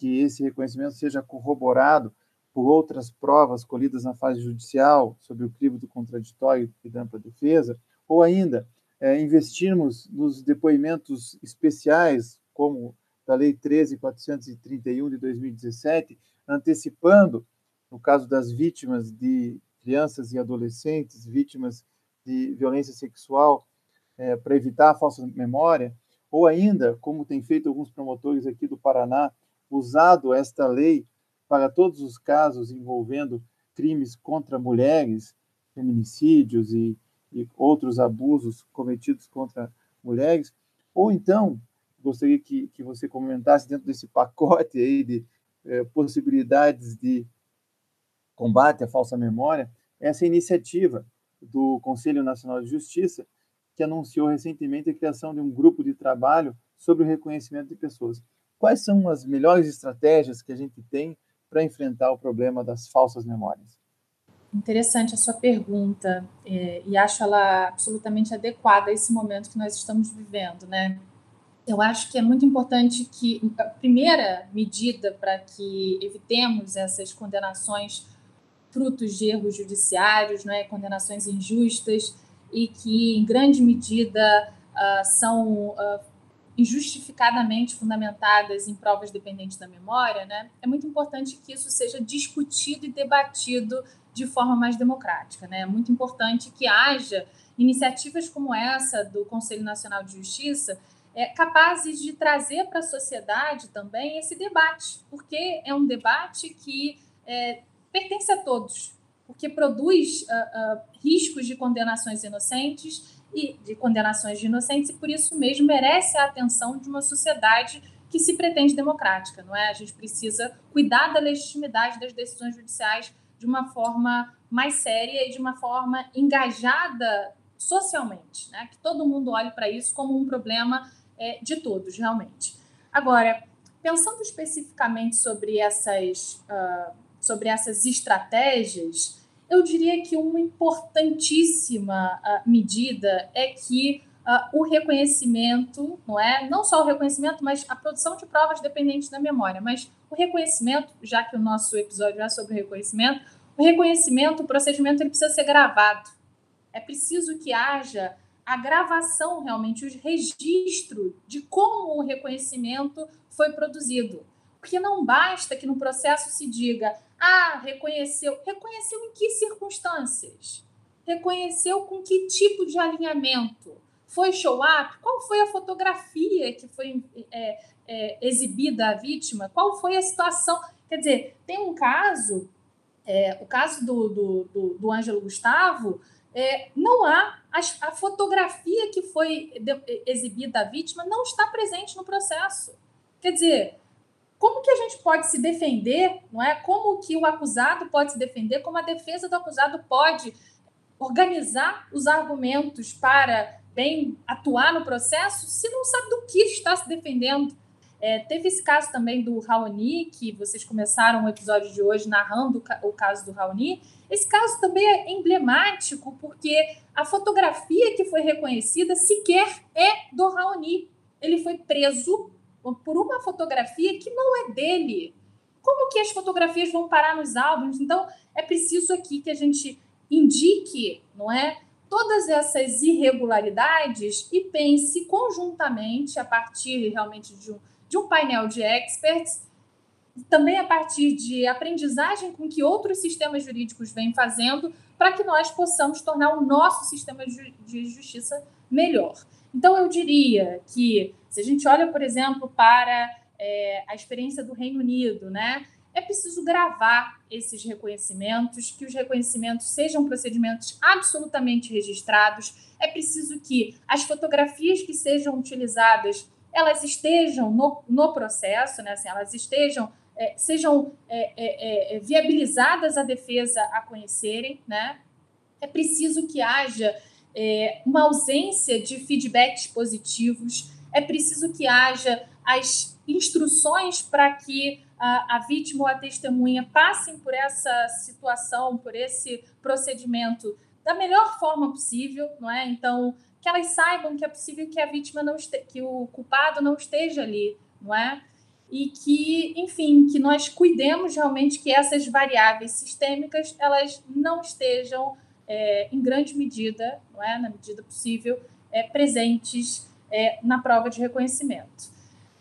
que esse reconhecimento seja corroborado por outras provas colhidas na fase judicial sobre o crivo do contraditório e da ampla defesa, ou ainda é, investirmos nos depoimentos especiais, como da Lei 13.431 de 2017, antecipando, no caso das vítimas de crianças e adolescentes, vítimas de violência sexual, é, para evitar a falsa memória, ou ainda, como tem feito alguns promotores aqui do Paraná, usado esta lei para todos os casos envolvendo crimes contra mulheres, feminicídios e, e outros abusos cometidos contra mulheres, ou então gostaria que, que você comentasse dentro desse pacote aí de eh, possibilidades de combate à falsa memória, essa iniciativa do Conselho Nacional de Justiça, que anunciou recentemente a criação de um grupo de trabalho sobre o reconhecimento de pessoas. Quais são as melhores estratégias que a gente tem para enfrentar o problema das falsas memórias? Interessante a sua pergunta é, e acho ela absolutamente adequada a esse momento que nós estamos vivendo, né? Eu acho que é muito importante que a primeira medida para que evitemos essas condenações frutos de erros judiciários, né, condenações injustas e que em grande medida uh, são uh, injustificadamente fundamentadas em provas dependentes da memória, né, é muito importante que isso seja discutido e debatido de forma mais democrática. Né? É muito importante que haja iniciativas como essa do Conselho Nacional de Justiça é, capazes de trazer para a sociedade também esse debate, porque é um debate que é, pertence a todos. porque produz uh, uh, riscos de condenações inocentes e de condenações de inocentes, e por isso mesmo merece a atenção de uma sociedade que se pretende democrática, não é? A gente precisa cuidar da legitimidade das decisões judiciais de uma forma mais séria e de uma forma engajada socialmente, né? Que todo mundo olhe para isso como um problema é, de todos, realmente. Agora, pensando especificamente sobre essas, uh, sobre essas estratégias, eu diria que uma importantíssima uh, medida é que uh, o reconhecimento, não é? Não só o reconhecimento, mas a produção de provas dependentes da memória. Mas o reconhecimento, já que o nosso episódio é sobre reconhecimento, o reconhecimento, o procedimento ele precisa ser gravado. É preciso que haja a gravação realmente, o registro de como o reconhecimento foi produzido. Porque não basta que no processo se diga, ah, reconheceu. Reconheceu em que circunstâncias? Reconheceu com que tipo de alinhamento? Foi show-up? Qual foi a fotografia que foi é, é, exibida à vítima? Qual foi a situação? Quer dizer, tem um caso, é, o caso do, do, do, do Ângelo Gustavo, é, não há a, a, fotografia que foi de, exibida à vítima não está presente no processo. Quer dizer, como que a gente pode se defender, não é? Como que o acusado pode se defender, como a defesa do acusado pode organizar os argumentos para bem atuar no processo se não sabe do que está se defendendo. É, teve esse caso também do Raoni, que vocês começaram o episódio de hoje narrando o caso do Raoni. Esse caso também é emblemático porque a fotografia que foi reconhecida sequer é do Raoni. Ele foi preso por uma fotografia que não é dele. Como que as fotografias vão parar nos álbuns? Então, é preciso aqui que a gente indique, não é? Todas essas irregularidades e pense conjuntamente, a partir realmente de um, de um painel de experts, também a partir de aprendizagem com que outros sistemas jurídicos vêm fazendo, para que nós possamos tornar o nosso sistema de justiça melhor. Então, eu diria que, se a gente olha, por exemplo, para é, a experiência do Reino Unido, né, é preciso gravar esses reconhecimentos, que os reconhecimentos sejam procedimentos absolutamente registrados. É preciso que as fotografias que sejam utilizadas elas estejam no, no processo, né, assim, elas estejam é, sejam é, é, é viabilizadas a defesa a conhecerem, né? É preciso que haja é, uma ausência de feedbacks positivos, é preciso que haja as instruções para que a, a, vítima ou a testemunha passem por essa situação, por esse procedimento da melhor forma possível, não é? Então, que elas saibam que é possível que a vítima não este, que o culpado não esteja ali, não é? E que, enfim, que nós cuidemos realmente que essas variáveis sistêmicas elas não estejam é, em grande medida, não é, na medida possível, é, presentes é, na prova de reconhecimento.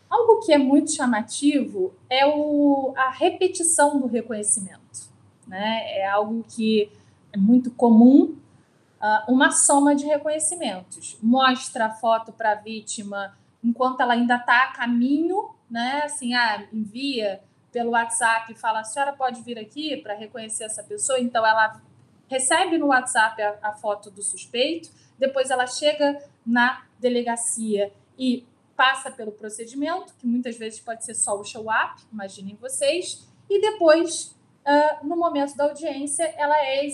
Algo que é muito chamativo é o, a repetição do reconhecimento. Né? É algo que é muito comum, uh, uma soma de reconhecimentos. Mostra a foto para a vítima enquanto ela ainda está a caminho, né? assim, ah, envia pelo WhatsApp e fala, a senhora pode vir aqui para reconhecer essa pessoa? Então, ela recebe no WhatsApp a, a foto do suspeito, depois ela chega na delegacia e passa pelo procedimento, que muitas vezes pode ser só o show-up, imaginem vocês, e depois, uh, no momento da audiência, ela é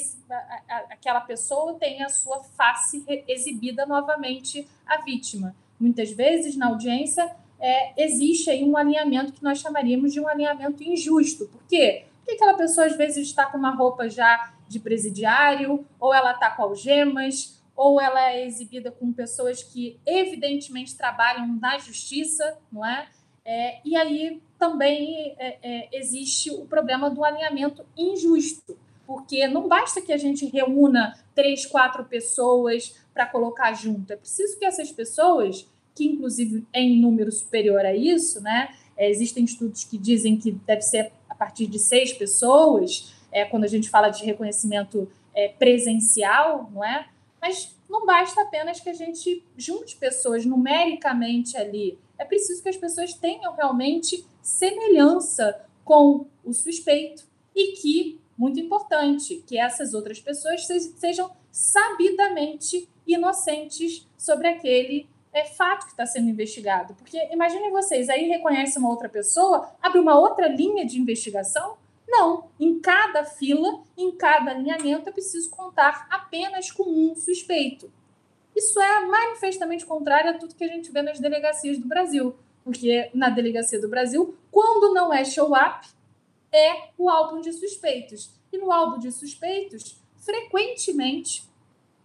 aquela pessoa tem a sua face exibida novamente à vítima. Muitas vezes, na audiência, é, existe aí um alinhamento que nós chamaríamos de um alinhamento injusto. Por quê? Porque aquela pessoa, às vezes, está com uma roupa já de presidiário, ou ela está com algemas, ou ela é exibida com pessoas que evidentemente trabalham na justiça, não é? é e aí também é, é, existe o problema do alinhamento injusto, porque não basta que a gente reúna três, quatro pessoas para colocar junto, é preciso que essas pessoas, que inclusive é em número superior a isso, né? É, existem estudos que dizem que deve ser a partir de seis pessoas, é, quando a gente fala de reconhecimento é, presencial, não é? Mas não basta apenas que a gente junte pessoas numericamente ali. É preciso que as pessoas tenham realmente semelhança com o suspeito e que muito importante que essas outras pessoas sejam sabidamente inocentes sobre aquele é, fato que está sendo investigado. Porque imaginem vocês, aí reconhece uma outra pessoa, abre uma outra linha de investigação. Não, em cada fila, em cada alinhamento, é preciso contar apenas com um suspeito. Isso é manifestamente contrário a tudo que a gente vê nas delegacias do Brasil. Porque na delegacia do Brasil, quando não é show-up, é o álbum de suspeitos. E no álbum de suspeitos, frequentemente,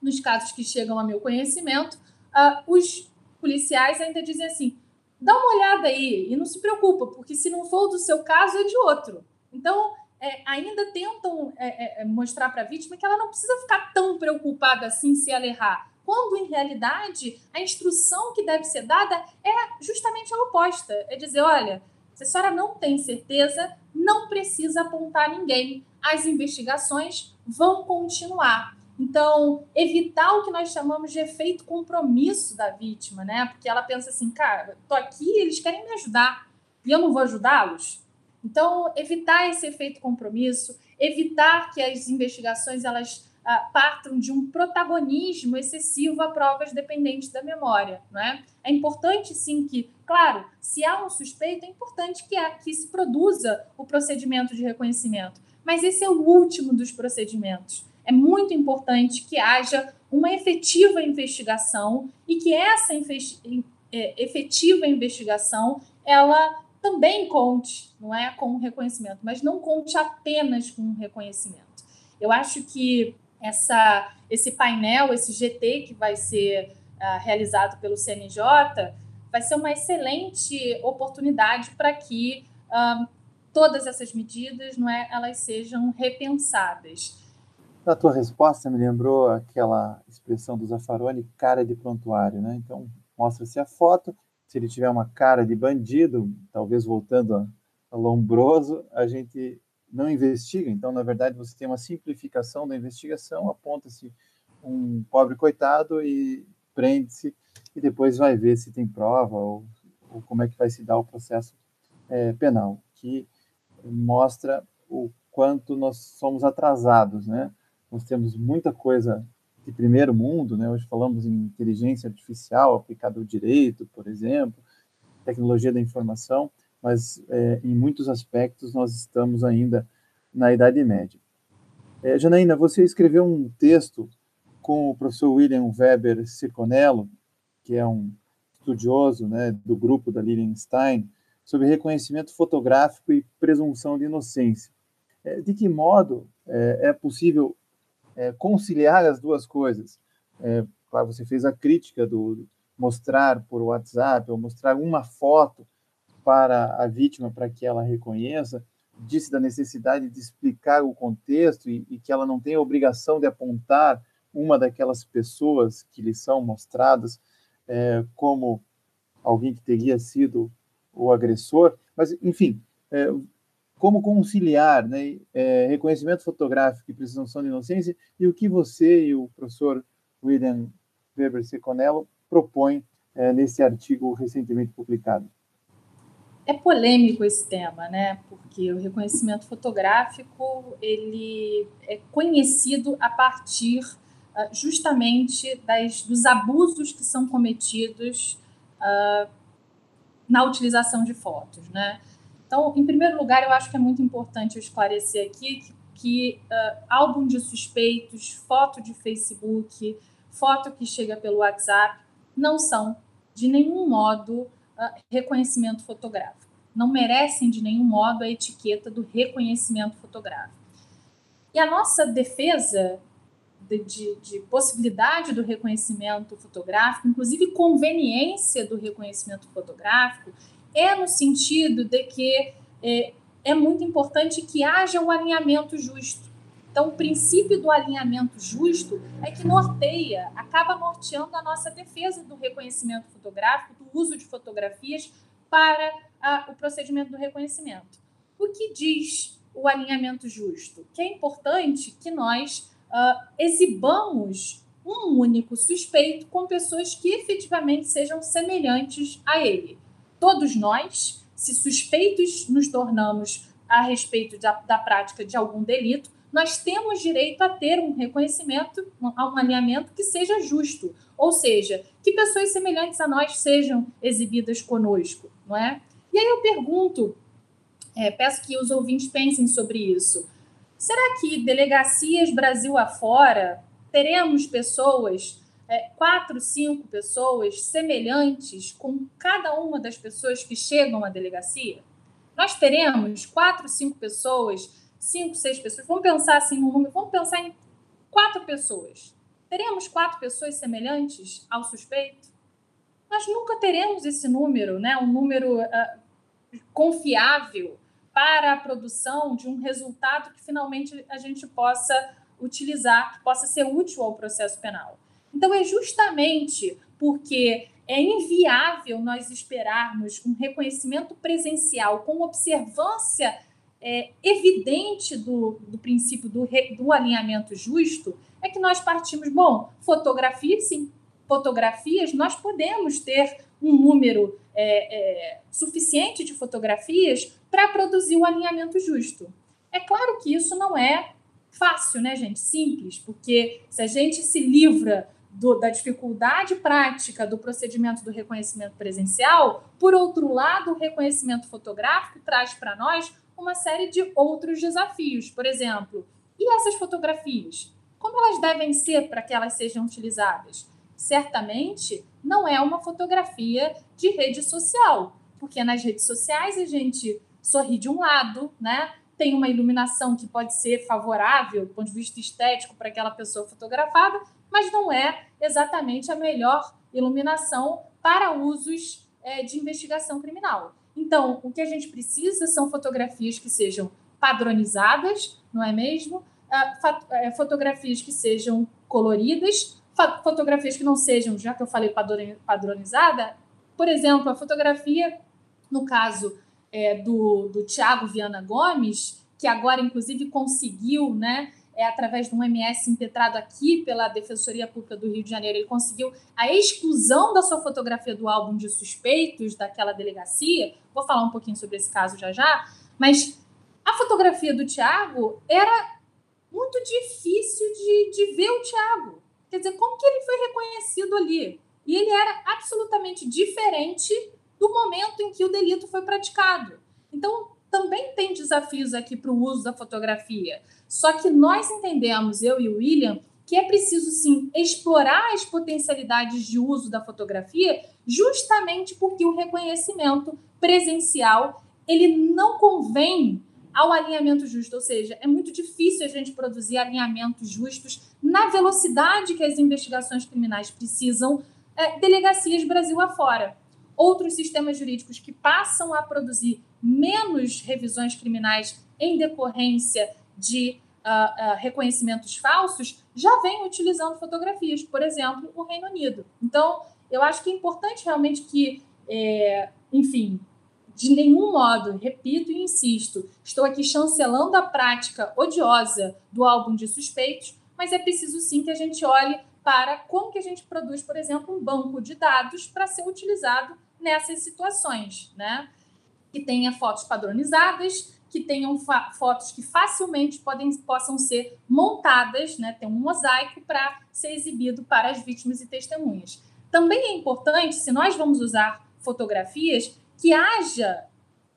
nos casos que chegam a meu conhecimento, uh, os policiais ainda dizem assim: dá uma olhada aí e não se preocupa, porque se não for do seu caso, é de outro. Então, é, ainda tentam é, é, mostrar para a vítima que ela não precisa ficar tão preocupada assim se ela errar. Quando, em realidade, a instrução que deve ser dada é justamente a oposta: é dizer, olha, se a senhora não tem certeza, não precisa apontar ninguém. As investigações vão continuar. Então, evitar o que nós chamamos de efeito compromisso da vítima, né? Porque ela pensa assim, cara, tô aqui, eles querem me ajudar e eu não vou ajudá-los. Então, evitar esse efeito compromisso, evitar que as investigações elas ah, partam de um protagonismo excessivo a provas dependentes da memória, não é? É importante sim que, claro, se há um suspeito, é importante que, que se produza o procedimento de reconhecimento. Mas esse é o último dos procedimentos é muito importante que haja uma efetiva investigação e que essa é, efetiva investigação ela também conte, não é, com o reconhecimento, mas não conte apenas com o reconhecimento. Eu acho que essa, esse painel, esse GT que vai ser uh, realizado pelo CNJ, vai ser uma excelente oportunidade para que uh, todas essas medidas, não é, elas sejam repensadas. A tua resposta me lembrou aquela expressão do Zaffaroni, cara de prontuário, né? Então, mostra-se a foto, se ele tiver uma cara de bandido, talvez voltando a, Lombroso, a gente não investiga. Então, na verdade, você tem uma simplificação da investigação, aponta-se um pobre coitado e prende-se, e depois vai ver se tem prova ou, ou como é que vai se dar o processo é, penal, que mostra o quanto nós somos atrasados, né? Nós temos muita coisa de primeiro mundo, né? Hoje falamos em inteligência artificial aplicada ao direito, por exemplo, tecnologia da informação, mas é, em muitos aspectos nós estamos ainda na Idade Média. É, Janaína, você escreveu um texto com o professor William Weber Seconello, que é um estudioso né, do grupo da Lilian Stein, sobre reconhecimento fotográfico e presunção de inocência. É, de que modo é, é possível é, conciliar as duas coisas. É, claro, você fez a crítica do mostrar por WhatsApp ou mostrar uma foto para a vítima para que ela reconheça, disse da necessidade de explicar o contexto e, e que ela não tem a obrigação de apontar uma daquelas pessoas que lhe são mostradas é, como alguém que teria sido o agressor, mas enfim, é, como conciliar né, é, reconhecimento fotográfico e presunção de inocência e o que você e o professor William Weber Seconello propõem é, nesse artigo recentemente publicado. É polêmico esse tema, né? Porque o reconhecimento fotográfico ele é conhecido a partir uh, justamente das, dos abusos que são cometidos uh, na utilização de fotos, né? Então, em primeiro lugar, eu acho que é muito importante eu esclarecer aqui que, que uh, álbum de suspeitos, foto de Facebook, foto que chega pelo WhatsApp, não são de nenhum modo uh, reconhecimento fotográfico. Não merecem de nenhum modo a etiqueta do reconhecimento fotográfico. E a nossa defesa de, de, de, possibilidade do reconhecimento fotográfico, inclusive conveniência do reconhecimento fotográfico, é no sentido de que é, é muito importante que haja um alinhamento justo. Então, o princípio do alinhamento justo é que norteia, acaba norteando a nossa defesa do reconhecimento fotográfico, do uso de fotografias para a, o procedimento do reconhecimento. O que diz o alinhamento justo? Que é importante que nós uh, exibamos um único suspeito com pessoas que efetivamente sejam semelhantes a ele todos nós, se suspeitos nos tornamos a respeito da, da prática de algum delito, nós temos direito a ter um reconhecimento, a um alinhamento que seja justo, ou seja, que pessoas semelhantes a nós sejam exibidas conosco, não é? E aí eu pergunto, é, peço que os ouvintes pensem sobre isso. Será que delegacias Brasil afora teremos pessoas, é, quatro, cinco pessoas semelhantes com cada uma das pessoas que chegam à delegacia? Nós teremos quatro, cinco pessoas, cinco, seis pessoas. Vamos pensar assim no número, vamos pensar em quatro pessoas. Teremos quatro pessoas semelhantes ao suspeito? Nós nunca teremos esse número, né? Um número uh, confiável para a produção de um resultado que finalmente a gente possa utilizar, que possa ser útil ao processo penal. Então, é justamente porque é inviável nós esperarmos um reconhecimento presencial com observância é, evidente do, do princípio do, do alinhamento justo, é que nós partimos, bom, fotografia, sim, fotografias, nós podemos ter um número é, é, suficiente de fotografias para produzir o alinhamento justo. É claro que isso não é fácil, né, gente? Simples, porque se a gente se livra do, da dificuldade prática do procedimento do reconhecimento presencial, por outro lado, o reconhecimento fotográfico traz para nós uma série de outros desafios. Por exemplo, e essas fotografias? Como elas devem ser para que elas sejam utilizadas? Certamente não é uma fotografia de rede social, porque nas redes sociais a gente sorri de um lado, né? tem uma iluminação que pode ser favorável do ponto de vista estético para aquela pessoa fotografada, mas não é exatamente a melhor iluminação para usos é, de investigação criminal. Então, o que a gente precisa são fotografias que sejam padronizadas, não é mesmo? É, fotografias que sejam coloridas, fotografias que não sejam, já que eu falei padronizada, por exemplo, a fotografia, no caso é, do, do Tiago Viana Gomes, que agora, inclusive, conseguiu, né, é, através de um MS impetrado aqui pela Defensoria Pública do Rio de Janeiro, ele conseguiu a exclusão da sua fotografia do álbum de suspeitos daquela delegacia. Vou falar um pouquinho sobre esse caso já já, mas a fotografia do Tiago era muito difícil de, de ver o Tiago. Quer dizer, como que ele foi reconhecido ali? E ele era absolutamente diferente do momento em que o delito foi praticado. Então, também tem desafios aqui para o uso da fotografia. Só que nós entendemos, eu e o William, que é preciso sim explorar as potencialidades de uso da fotografia, justamente porque o reconhecimento presencial ele não convém ao alinhamento justo, ou seja, é muito difícil a gente produzir alinhamentos justos na velocidade que as investigações criminais precisam, é, delegacias Brasil afora outros sistemas jurídicos que passam a produzir menos revisões criminais em decorrência de uh, uh, reconhecimentos falsos já vêm utilizando fotografias, por exemplo, o Reino Unido. Então, eu acho que é importante realmente que, é, enfim, de nenhum modo, repito e insisto, estou aqui chancelando a prática odiosa do álbum de suspeitos, mas é preciso sim que a gente olhe para como que a gente produz, por exemplo, um banco de dados para ser utilizado nessas situações, né? Que tenha fotos padronizadas, que tenham fotos que facilmente podem, possam ser montadas, né? Tem um mosaico para ser exibido para as vítimas e testemunhas. Também é importante, se nós vamos usar fotografias, que haja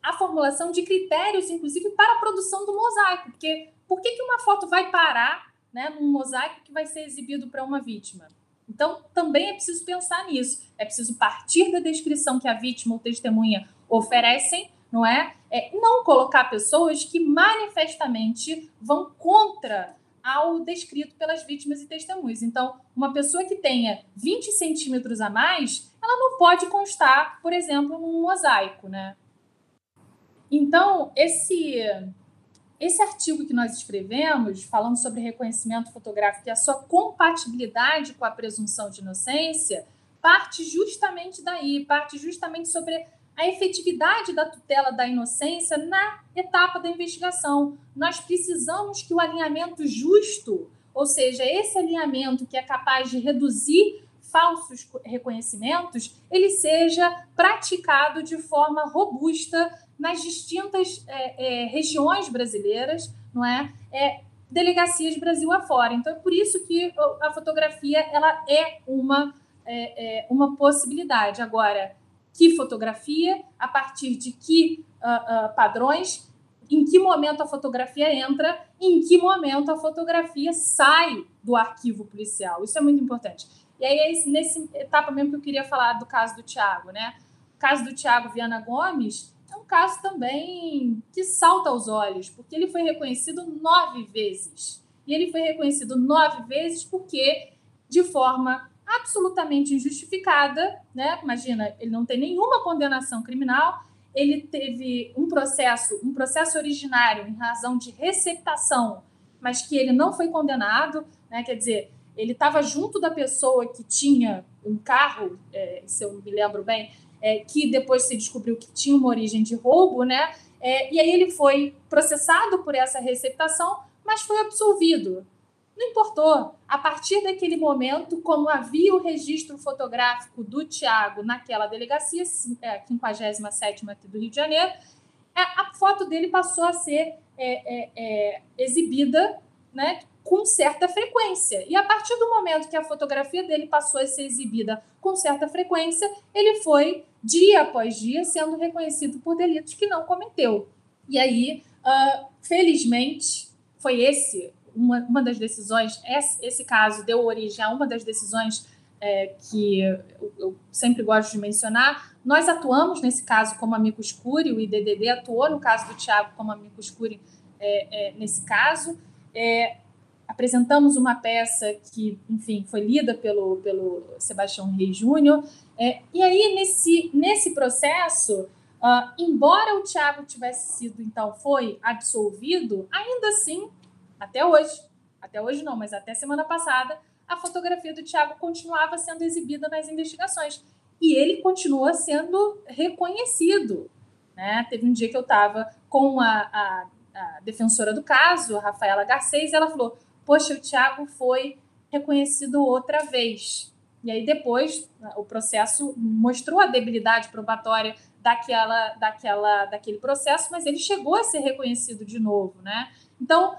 a formulação de critérios, inclusive, para a produção do mosaico. Porque por que, que uma foto vai parar né, num mosaico que vai ser exibido para uma vítima? Então, também é preciso pensar nisso. É preciso partir da descrição que a vítima ou testemunha oferecem, não é? é não colocar pessoas que manifestamente vão contra ao descrito pelas vítimas e testemunhas. Então, uma pessoa que tenha 20 centímetros a mais, ela não pode constar, por exemplo, num mosaico, né? Então, esse esse artigo que nós escrevemos, falando sobre reconhecimento fotográfico e a sua compatibilidade com a presunção de inocência, parte justamente daí, parte justamente sobre a efetividade da tutela da inocência na etapa da investigação. Nós precisamos que o alinhamento justo, ou seja, esse alinhamento que é capaz de reduzir falsos reconhecimentos, ele seja praticado de forma robusta nas distintas é, é, regiões brasileiras, não é? é? delegacias Brasil afora. Então, é por isso que a fotografia ela é uma, é, é uma possibilidade. Agora, que fotografia, a partir de que uh, uh, padrões, em que momento a fotografia entra, em que momento a fotografia sai do arquivo policial. Isso é muito importante. E aí, é nesse etapa mesmo que eu queria falar do caso do Tiago, né? O caso do Tiago Viana Gomes é um caso também que salta aos olhos, porque ele foi reconhecido nove vezes. E ele foi reconhecido nove vezes porque, de forma absolutamente injustificada, né? Imagina, ele não tem nenhuma condenação criminal, ele teve um processo, um processo originário em razão de receptação, mas que ele não foi condenado, né? Quer dizer, ele estava junto da pessoa que tinha um carro, é, se eu me lembro bem, é, que depois se descobriu que tinha uma origem de roubo, né? É, e aí ele foi processado por essa receptação, mas foi absolvido. Não importou. A partir daquele momento, como havia o registro fotográfico do Tiago naquela delegacia, é, 57 aqui do Rio de Janeiro, é, a foto dele passou a ser é, é, é, exibida né, com certa frequência. E a partir do momento que a fotografia dele passou a ser exibida com certa frequência, ele foi, dia após dia, sendo reconhecido por delitos que não cometeu. E aí, uh, felizmente, foi esse uma, uma das decisões, esse, esse caso deu origem a uma das decisões é, que eu, eu, sempre gosto de mencionar. Nós atuamos nesse caso como amicus curiae, o IDDD atuou no caso do Tiago como amicus curiae é, é, nesse caso. É, apresentamos uma peça que, enfim, foi lida pelo, pelo Sebastião Reis Júnior. É, e aí, nesse, nesse processo, uh, embora o Tiago tivesse sido, então, foi absolvido, ainda assim até hoje, até hoje não, mas até semana passada, a fotografia do Tiago continuava sendo exibida nas investigações. E ele continua sendo reconhecido. Né? Teve um dia que eu estava com a, a, a, defensora do caso, a Rafaela Garcês, e ela falou: Poxa, o Tiago foi reconhecido outra vez. E aí depois o processo mostrou a debilidade probatória daquela, daquela, daquele processo, mas ele chegou a ser reconhecido de novo, né? Então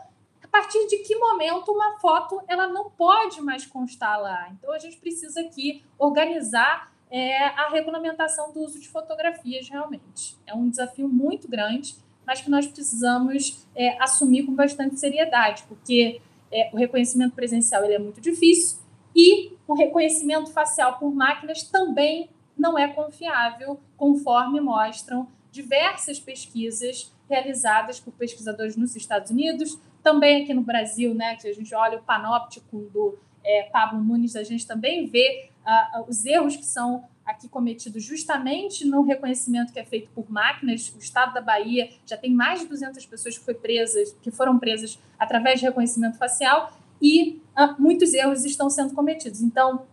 partir de que momento uma foto ela não pode mais constar lá. Então a gente precisa aqui organizar é, a regulamentação do uso de fotografias realmente. É um desafio muito grande, mas que nós precisamos é, assumir com bastante seriedade, porque é, o reconhecimento presencial ele é muito difícil e o reconhecimento facial por máquinas também não é confiável, conforme mostram diversas pesquisas realizadas por pesquisadores nos Estados Unidos, também aqui no Brasil, né, que a gente olha o panóptico do é, Pablo Nunes, a gente também vê uh, os erros que são aqui cometidos justamente no reconhecimento que é feito por máquinas. O Estado da Bahia já tem mais de 200 pessoas que, foi presas, que foram presas através de reconhecimento facial e uh, muitos erros estão sendo cometidos. Então,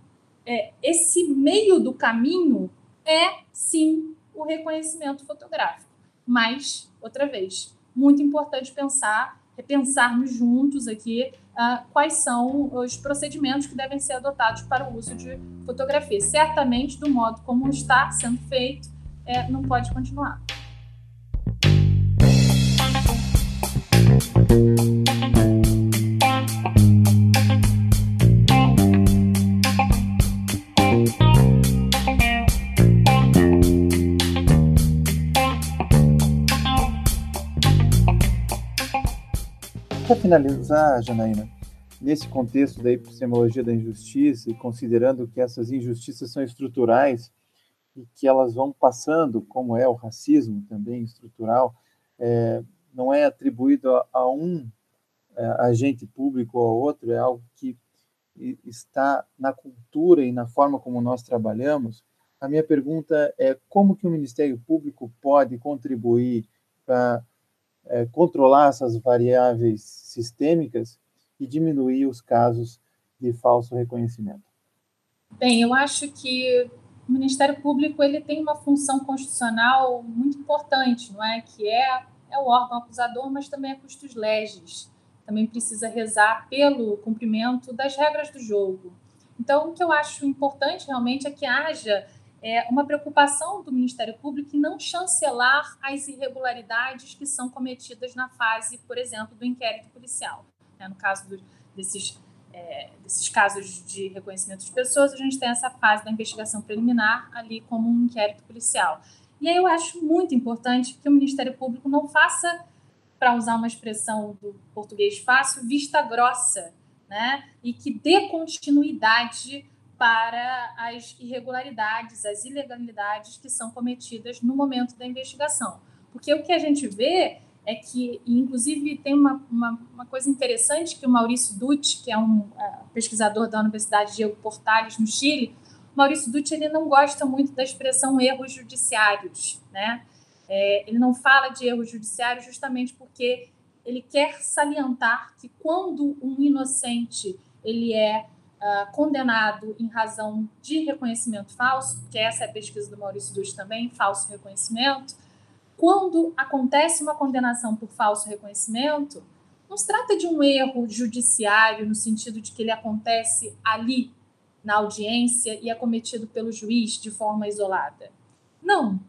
é, esse meio do caminho é, sim, o reconhecimento fotográfico. Mas, outra vez, muito importante pensar repensarmos juntos aqui uh, quais são os procedimentos que devem ser adotados para o uso de fotografia. Certamente, do modo como está sendo feito, é, não pode continuar. Finalizar, Janaína, nesse contexto da epistemologia da injustiça e considerando que essas injustiças são estruturais e que elas vão passando, como é o racismo também estrutural, é, não é atribuído a, a um é, agente público ou a outro, é algo que está na cultura e na forma como nós trabalhamos. A minha pergunta é como que o Ministério Público pode contribuir para é, controlar essas variáveis sistêmicas e diminuir os casos de falso reconhecimento? Bem, eu acho que o Ministério Público ele tem uma função constitucional muito importante, não é? Que é, é o órgão acusador, mas também é custos legis. Também precisa rezar pelo cumprimento das regras do jogo. Então, o que eu acho importante realmente é que haja é, uma preocupação do Ministério Público em não chancelar as irregularidades que são cometidas na fase, por exemplo, do inquérito policial. Né? No caso do, desses, é, desses casos de reconhecimento de pessoas, a gente tem essa fase da investigação preliminar ali como um inquérito policial. E aí eu acho muito importante que o Ministério Público não faça, para usar uma expressão do português fácil, vista grossa, né? E que dê continuidade para as irregularidades, as ilegalidades que são cometidas no momento da investigação. Porque o que a gente vê é que, inclusive, tem uma, uma, uma coisa interessante que o Maurício Dutti, que é um uh, pesquisador da Universidade Diego Portales, no Chile, Maurício Dutti ele não gosta muito da expressão erros judiciários, né? É, ele não fala de erros judiciários justamente porque ele quer salientar que quando um inocente ele é uh, condenado em razão de reconhecimento falso, que essa é a pesquisa do Maurício Dutti também, falso reconhecimento, quando acontece uma condenação por falso reconhecimento, não se trata de um erro judiciário no sentido de que ele acontece ali na audiência e é cometido pelo juiz de forma isolada. Não.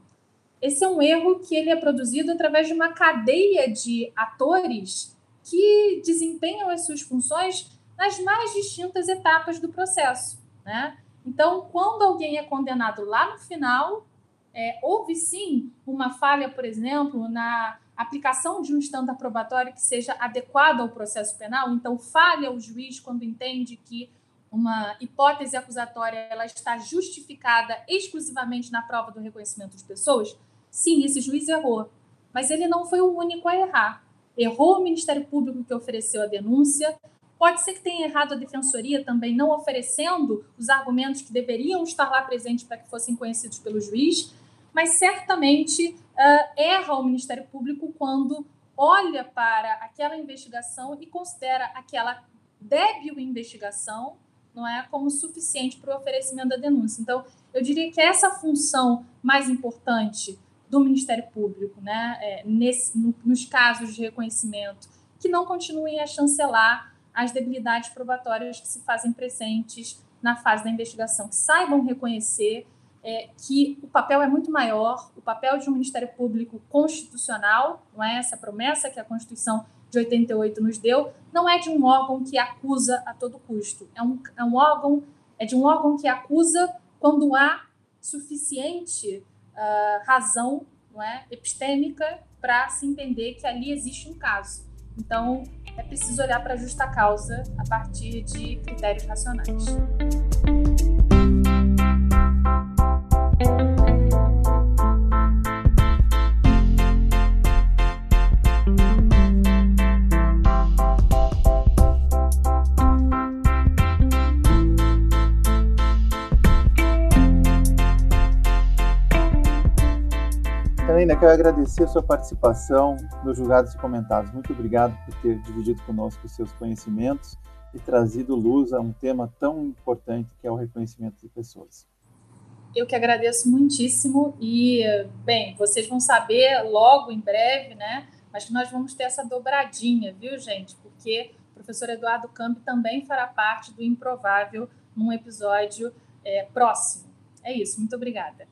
Esse é um erro que ele é produzido através de uma cadeia de atores que desempenham as suas funções nas mais distintas etapas do processo. Né? Então, quando alguém é condenado lá no final, é, houve sim uma falha, por exemplo, na aplicação de um estando probatório que seja adequado ao processo penal. Então, falha o juiz quando entende que uma hipótese acusatória ela está justificada exclusivamente na prova do reconhecimento de pessoas. Sim, esse juiz errou, mas ele não foi o único a errar. Errou o Ministério Público que ofereceu a denúncia, Pode ser que tenha errado a defensoria também, não oferecendo os argumentos que deveriam estar lá presentes para que fossem conhecidos pelo juiz, mas certamente uh, erra o Ministério Público quando olha para aquela investigação e considera aquela débil investigação não é como suficiente para o oferecimento da denúncia. Então, eu diria que essa função mais importante do Ministério Público, né, é, nesse, no, nos casos de reconhecimento, que não continuem a chancelar as debilidades probatórias que se fazem presentes na fase da investigação, que saibam reconhecer é, que o papel é muito maior, o papel de um Ministério Público constitucional, não é? Essa promessa que a Constituição de 88 nos deu, não é de um órgão que acusa a todo custo, é um, é um órgão, é de um órgão que acusa quando há suficiente uh, razão não é, epistêmica para se entender que ali existe um caso. Então, é preciso olhar para a justa causa a partir de critérios racionais. Ainda quero agradecer a sua participação nos Julgados e Comentados. Muito obrigado por ter dividido conosco os seus conhecimentos e trazido luz a um tema tão importante que é o reconhecimento de pessoas. Eu que agradeço muitíssimo e, bem, vocês vão saber logo em breve, né? Mas que nós vamos ter essa dobradinha, viu, gente? Porque o professor Eduardo Camp também fará parte do Improvável num episódio é, próximo. É isso, muito obrigada.